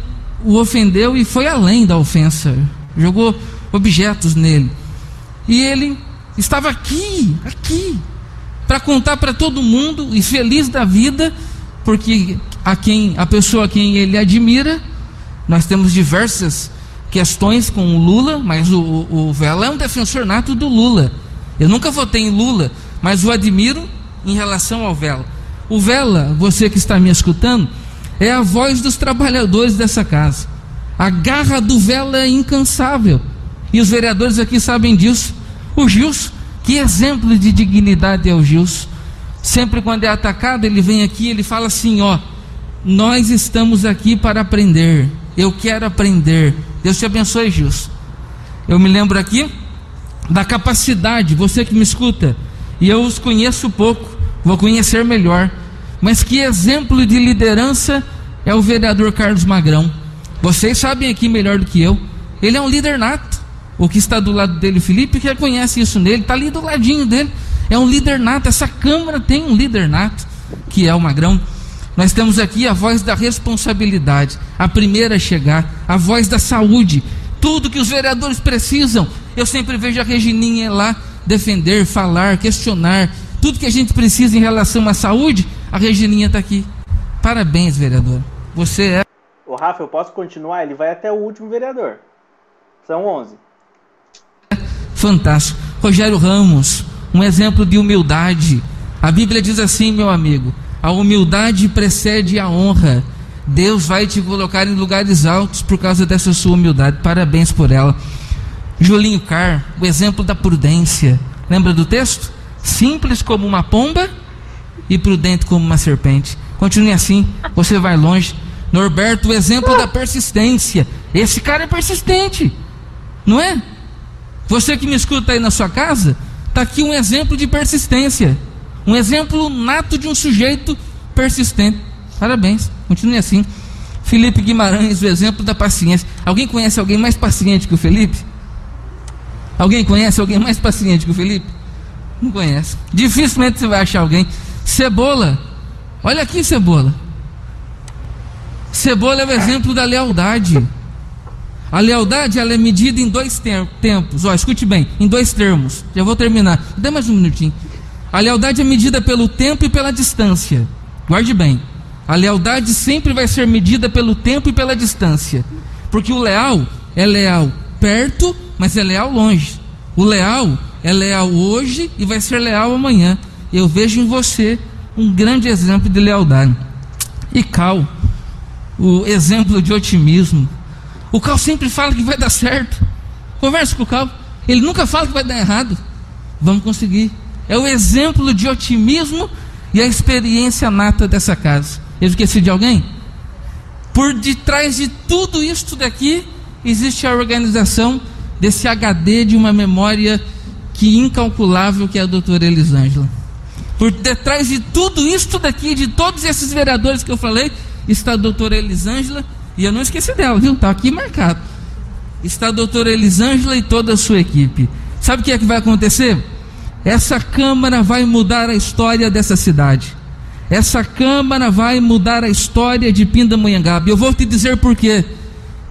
o ofendeu e foi além da ofensa, jogou objetos nele. E ele estava aqui, aqui, para contar para todo mundo e feliz da vida, porque a quem a pessoa a quem ele admira, nós temos diversas questões com o Lula, mas o, o, o Vela é um defensor nato do Lula. Eu nunca votei em Lula, mas o admiro em relação ao Vela. O Vela, você que está me escutando, é a voz dos trabalhadores dessa casa. A garra do vela é incansável. E os vereadores aqui sabem disso. O Gils, que exemplo de dignidade é o Gils. Sempre quando é atacado, ele vem aqui ele fala assim: ó, nós estamos aqui para aprender. Eu quero aprender. Deus te abençoe, Gils. Eu me lembro aqui da capacidade, você que me escuta, e eu os conheço pouco, vou conhecer melhor mas que exemplo de liderança é o vereador Carlos Magrão. Vocês sabem aqui melhor do que eu. Ele é um líder nato. O que está do lado dele, Felipe, reconhece isso nele, está ali do ladinho dele. É um líder nato. Essa Câmara tem um líder nato, que é o Magrão. Nós temos aqui a voz da responsabilidade, a primeira a chegar, a voz da saúde. Tudo que os vereadores precisam. Eu sempre vejo a Regininha lá defender, falar, questionar. Tudo que a gente precisa em relação à saúde, a Regininha está aqui. Parabéns, vereador. Você é. Ô, Rafa, eu posso continuar? Ele vai até o último vereador. São 11. Fantástico. Rogério Ramos, um exemplo de humildade. A Bíblia diz assim, meu amigo: a humildade precede a honra. Deus vai te colocar em lugares altos por causa dessa sua humildade. Parabéns por ela. Julinho Car, o exemplo da prudência. Lembra do texto? Simples como uma pomba e prudente como uma serpente. Continue assim, você vai longe. Norberto, o exemplo da persistência. Esse cara é persistente, não é? Você que me escuta aí na sua casa, está aqui um exemplo de persistência. Um exemplo nato de um sujeito persistente. Parabéns, continue assim. Felipe Guimarães, o exemplo da paciência. Alguém conhece alguém mais paciente que o Felipe? Alguém conhece alguém mais paciente que o Felipe? Não conhece. Dificilmente você vai achar alguém. Cebola. Olha aqui, cebola. Cebola é o exemplo da lealdade. A lealdade ela é medida em dois tempos. Ó, escute bem, em dois termos. Já vou terminar. Dê mais um minutinho. A lealdade é medida pelo tempo e pela distância. Guarde bem. A lealdade sempre vai ser medida pelo tempo e pela distância. Porque o leal é leal perto, mas é leal longe. O leal é leal hoje e vai ser leal amanhã. Eu vejo em você um grande exemplo de lealdade. E Cal, o exemplo de otimismo. O Cal sempre fala que vai dar certo. Conversa com o Cal. Ele nunca fala que vai dar errado. Vamos conseguir. É o exemplo de otimismo e a experiência nata dessa casa. Eu esqueci de alguém? Por detrás de tudo isto daqui, existe a organização desse HD de uma memória que incalculável que é a doutora Elisângela. Por detrás de tudo isto daqui, de todos esses vereadores que eu falei, está a doutora Elisângela e eu não esqueci dela, viu? Está aqui marcado. Está a doutora Elisângela e toda a sua equipe. Sabe o que é que vai acontecer? Essa Câmara vai mudar a história dessa cidade. Essa Câmara vai mudar a história de Pindamonhangaba. Eu vou te dizer por quê.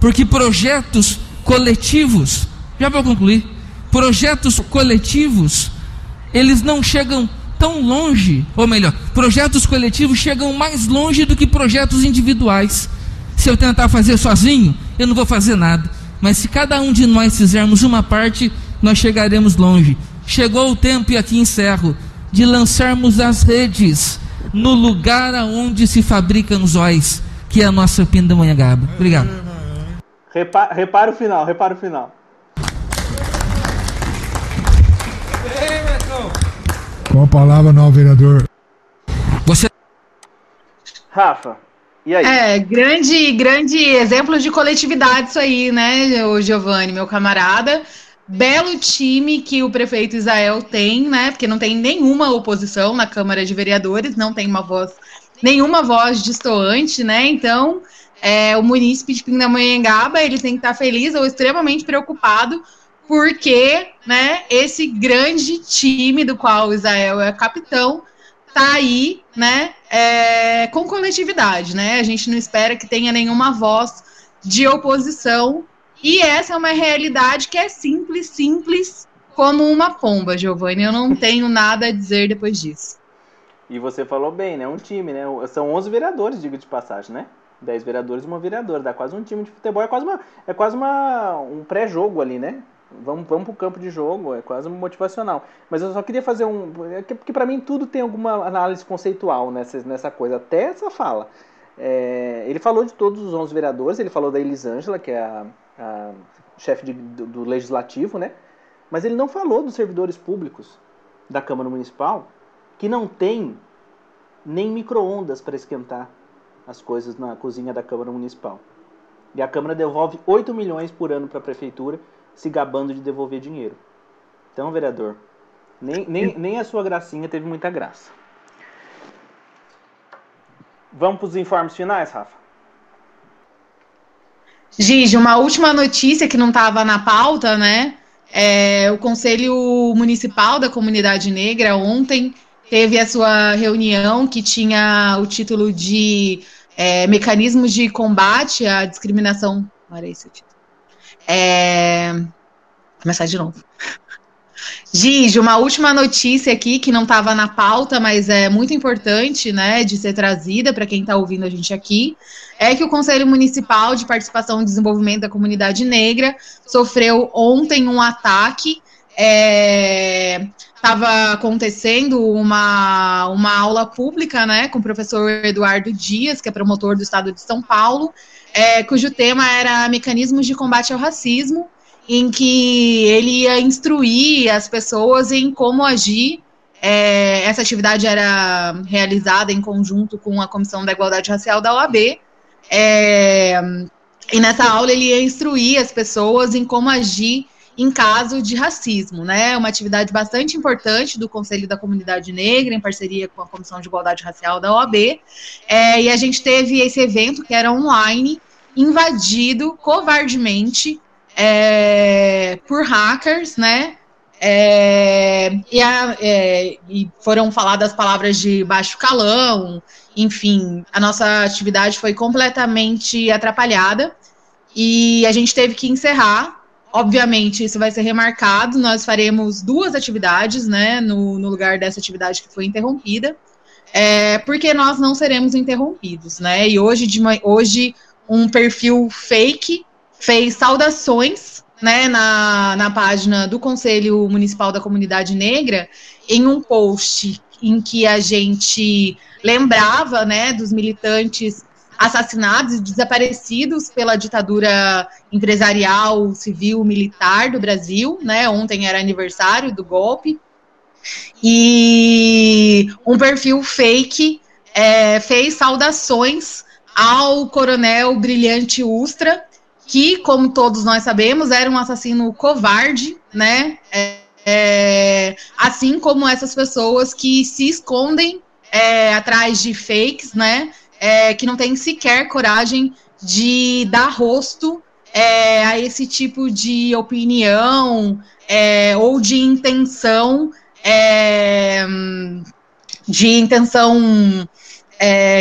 Porque projetos coletivos, já vou concluir, projetos coletivos, eles não chegam tão longe, ou melhor, projetos coletivos chegam mais longe do que projetos individuais. Se eu tentar fazer sozinho, eu não vou fazer nada. Mas se cada um de nós fizermos uma parte, nós chegaremos longe. Chegou o tempo, e aqui encerro, de lançarmos as redes no lugar aonde se fabricam os óis, que é a nossa Pindamonhangaba. Obrigado. Repara, repara o final, repara o final. Com a palavra, não, vereador. Você Rafa, e aí? É, grande, grande exemplo de coletividade isso aí, né, o Giovanni, meu camarada. Belo time que o prefeito Israel tem, né? Porque não tem nenhuma oposição na Câmara de Vereadores, não tem uma voz, nenhuma voz distoante, né? Então, é, o munícipe de Pindamonhangaba, ele tem que estar feliz ou extremamente preocupado, porque, né, esse grande time do qual o Israel é capitão, tá aí, né, é, com coletividade, né? A gente não espera que tenha nenhuma voz de oposição. E essa é uma realidade que é simples, simples como uma pomba, Giovanni. Eu não tenho nada a dizer depois disso. E você falou bem, né? Um time, né? São 11 vereadores, diga de passagem, né? 10 vereadores e uma vereadora. Dá quase um time de futebol. É quase, uma, é quase uma, um pré-jogo ali, né? Vamos, vamos pro campo de jogo, é quase motivacional. Mas eu só queria fazer um. é que- Porque para mim tudo tem alguma análise conceitual nessa, nessa coisa, até essa fala. É, ele falou de todos os 11 vereadores, ele falou da Elisângela, que é a, a chefe de- do, do legislativo, né? Mas ele não falou dos servidores públicos da Câmara Municipal, que não tem nem micro-ondas para esquentar as coisas na cozinha da Câmara Municipal. E a Câmara devolve 8 milhões por ano para a Prefeitura, se gabando de devolver dinheiro. Então, vereador, nem, nem, nem a sua gracinha teve muita graça. Vamos para os informes finais, Rafa? Gigi, uma última notícia que não estava na pauta, né? É, o Conselho Municipal da Comunidade Negra ontem teve a sua reunião que tinha o título de é, Mecanismos de Combate à Discriminação. Olha esse título. É... Vou começar de novo. Gigi, uma última notícia aqui que não estava na pauta, mas é muito importante, né, de ser trazida para quem está ouvindo a gente aqui, é que o Conselho Municipal de Participação e Desenvolvimento da Comunidade Negra sofreu ontem um ataque. Estava é, acontecendo uma, uma aula pública, né, com o professor Eduardo Dias, que é promotor do Estado de São Paulo, é, cujo tema era mecanismos de combate ao racismo em que ele ia instruir as pessoas em como agir. É, essa atividade era realizada em conjunto com a Comissão da Igualdade Racial da OAB. É, e nessa aula ele ia instruir as pessoas em como agir em caso de racismo, né? Uma atividade bastante importante do Conselho da Comunidade Negra, em parceria com a Comissão de Igualdade Racial da OAB. É, e a gente teve esse evento que era online, invadido covardemente é, por hackers, né? É, e, a, é, e, foram faladas palavras de baixo calão, enfim, a nossa atividade foi completamente atrapalhada e a gente teve que encerrar. Obviamente, isso vai ser remarcado. Nós faremos duas atividades, né, no, no lugar dessa atividade que foi interrompida, é, porque nós não seremos interrompidos, né? E hoje, de, hoje um perfil fake fez saudações né, na, na página do Conselho Municipal da Comunidade Negra, em um post em que a gente lembrava né, dos militantes assassinados e desaparecidos pela ditadura empresarial, civil, militar do Brasil, né? Ontem era aniversário do golpe. E um perfil fake é, fez saudações ao coronel Brilhante Ustra, que, como todos nós sabemos, era um assassino covarde, né? É, é, assim como essas pessoas que se escondem é, atrás de fakes, né? É, que não têm sequer coragem de dar rosto é, a esse tipo de opinião é, ou de intenção de intenção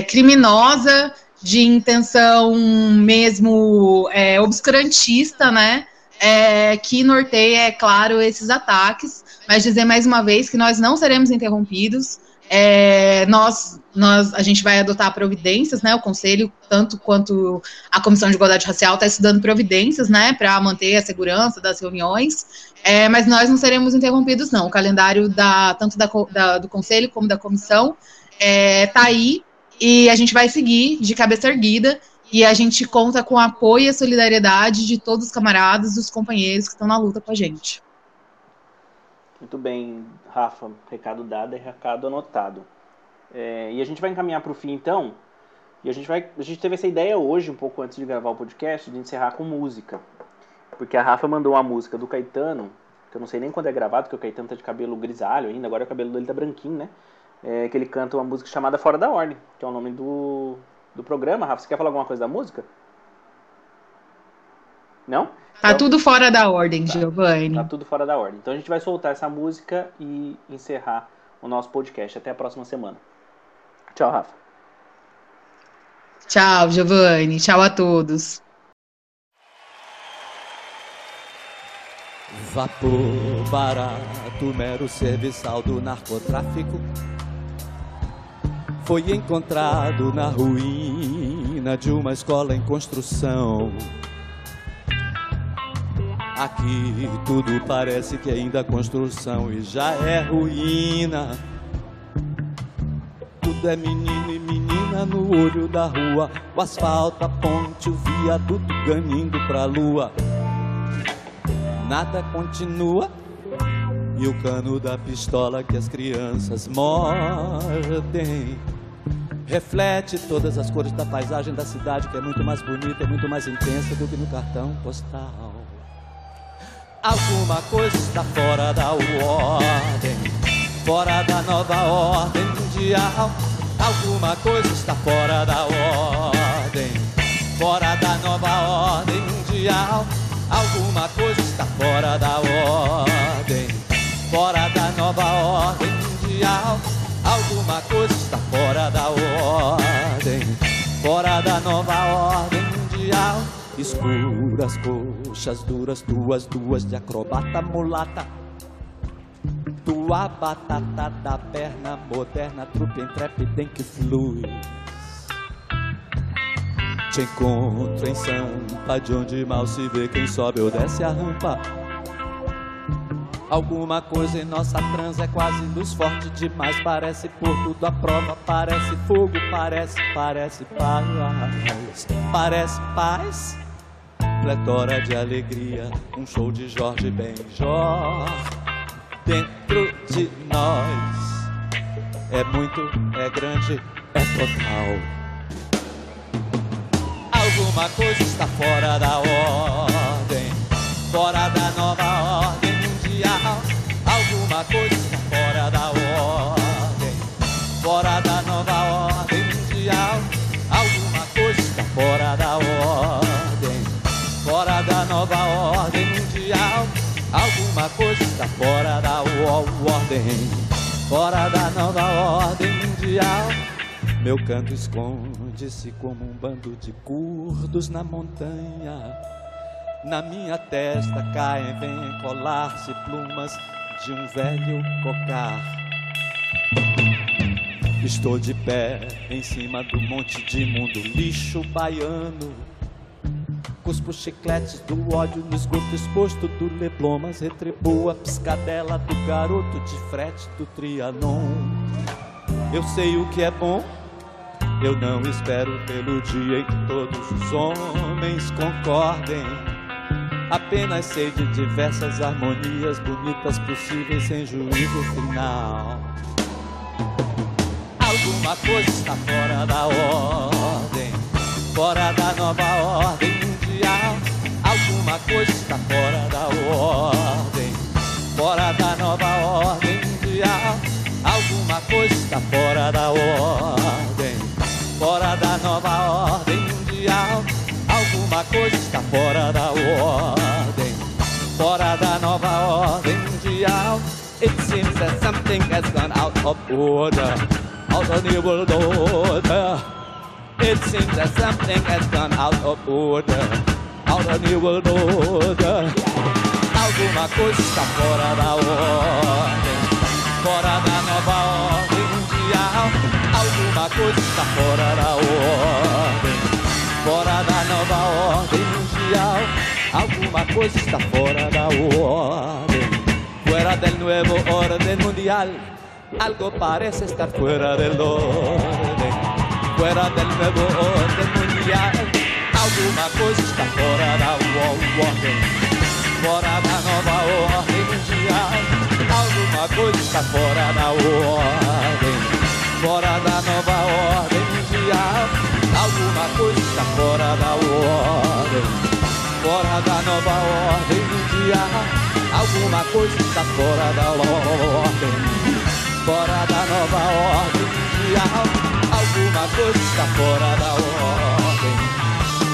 criminosa de intenção mesmo é, obscurantista, né? É, que norteia, é claro, esses ataques, mas dizer mais uma vez que nós não seremos interrompidos. É, nós, nós, a gente vai adotar providências, né? O Conselho, tanto quanto a Comissão de Igualdade Racial, está estudando providências, né, para manter a segurança das reuniões. É, mas nós não seremos interrompidos, não. O calendário da, tanto da, da, do Conselho como da Comissão está é, tá aí e a gente vai seguir de cabeça erguida e a gente conta com o apoio e a solidariedade de todos os camaradas, dos companheiros que estão na luta com a gente. Muito bem, Rafa. Recado dado e recado anotado. É, e a gente vai encaminhar para o fim, então. E a gente vai, a gente teve essa ideia hoje, um pouco antes de gravar o podcast, de encerrar com música, porque a Rafa mandou uma música do Caetano, que eu não sei nem quando é gravado, porque o Caetano tá de cabelo grisalho ainda, agora o cabelo dele tá branquinho, né? é, que ele canta uma música chamada Fora da Ordem, que é o nome do, do programa. Rafa, você quer falar alguma coisa da música? Não? Tá então, tudo fora da ordem, tá, Giovanni. Tá tudo fora da ordem. Então a gente vai soltar essa música e encerrar o nosso podcast. Até a próxima semana. Tchau, Rafa. Tchau, Giovanni. Tchau a todos. Vapor barato, mero serviçal do narcotráfico foi encontrado na ruína de uma escola em construção. Aqui tudo parece que ainda é construção e já é ruína. Tudo é menino e menina no olho da rua. O asfalto, a ponte, o viaduto ganhando pra lua. Nada continua. E o cano da pistola que as crianças mordem reflete todas as cores da paisagem da cidade, que é muito mais bonita, é muito mais intensa do que no cartão postal. Alguma coisa está fora da ordem, fora da nova ordem mundial. Alguma coisa está fora da ordem, fora da nova ordem mundial. Alguma coisa está fora da ordem, fora da nova ordem mundial. Alguma coisa está fora da ordem, fora da nova ordem mundial. Escuras coxas duras, duas, duas de acrobata mulata. Tua batata da perna moderna, trupe intrépida em que flui. Te encontro em Sampa, de onde mal se vê quem sobe ou desce a rampa. Alguma coisa em nossa transa é quase luz forte demais. Parece por tudo a prova, parece fogo, parece, parece paz. Parece paz, pletora de alegria. Um show de Jorge Benjor dentro de nós. É muito, é grande, é total alguma coisa está fora da ordem, fora da nova ordem mundial. Alguma coisa está fora da ordem, fora da nova ordem mundial. Alguma coisa está fora da ordem, Alguma coisa está fora da ordem, fora da nova ordem mundial. Meu canto esconde-se como um bando de curdos na montanha. Na minha testa caem, vêm colar-se plumas de um velho cocar. Estou de pé em cima do monte de mundo lixo baiano. Cuspo chicletes do ódio no esgoto exposto do Leblon, mas retribuo a piscadela do garoto de frete do Trianon. Eu sei o que é bom eu não espero pelo dia em que todos os homens concordem. Apenas sei de diversas harmonias bonitas possíveis sem juízo final. Alguma coisa está fora da ordem, fora da Alguma coisa está fora da ordem, fora da nova ordem mundial. Alguma coisa está fora da ordem fora da nova ordem mundial. Alguma coisa está fora da ordem, fora da nova ordem mundial. It seems that something has gone out of order, out of the world order. It seems that something has gone out of order, world order. Alguma coisa está fora da ordem, fora da nova ordem mundial. Alguma coisa está fora da ordem, fora da nova ordem mundial. Alguma coisa está fora da ordem, fuera del nuevo orden mundial. Algo parece estar fuera del orden, fuera del nuevo orden mundial. Alguma coisa está fora da ordem, fora da nova ordem mundial. Alguma coisa está fora da ordem fora da nova ordem mundial. Alguma coisa está fora da ordem, fora da nova ordem mundial. Alguma coisa está fora da ordem, fora da nova ordem mundial. Alguma coisa está fora da ordem,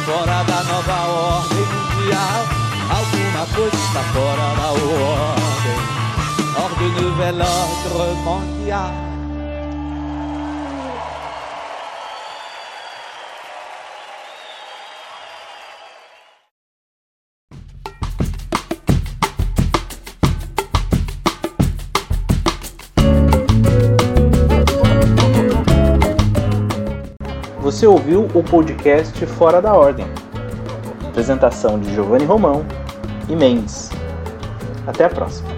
fora da nova ordem mundial. Alguma coisa está fora da ordem, ordem nouvelle ordre mondial. Você ouviu o podcast Fora da Ordem. Apresentação de Giovanni Romão e Mendes. Até a próxima.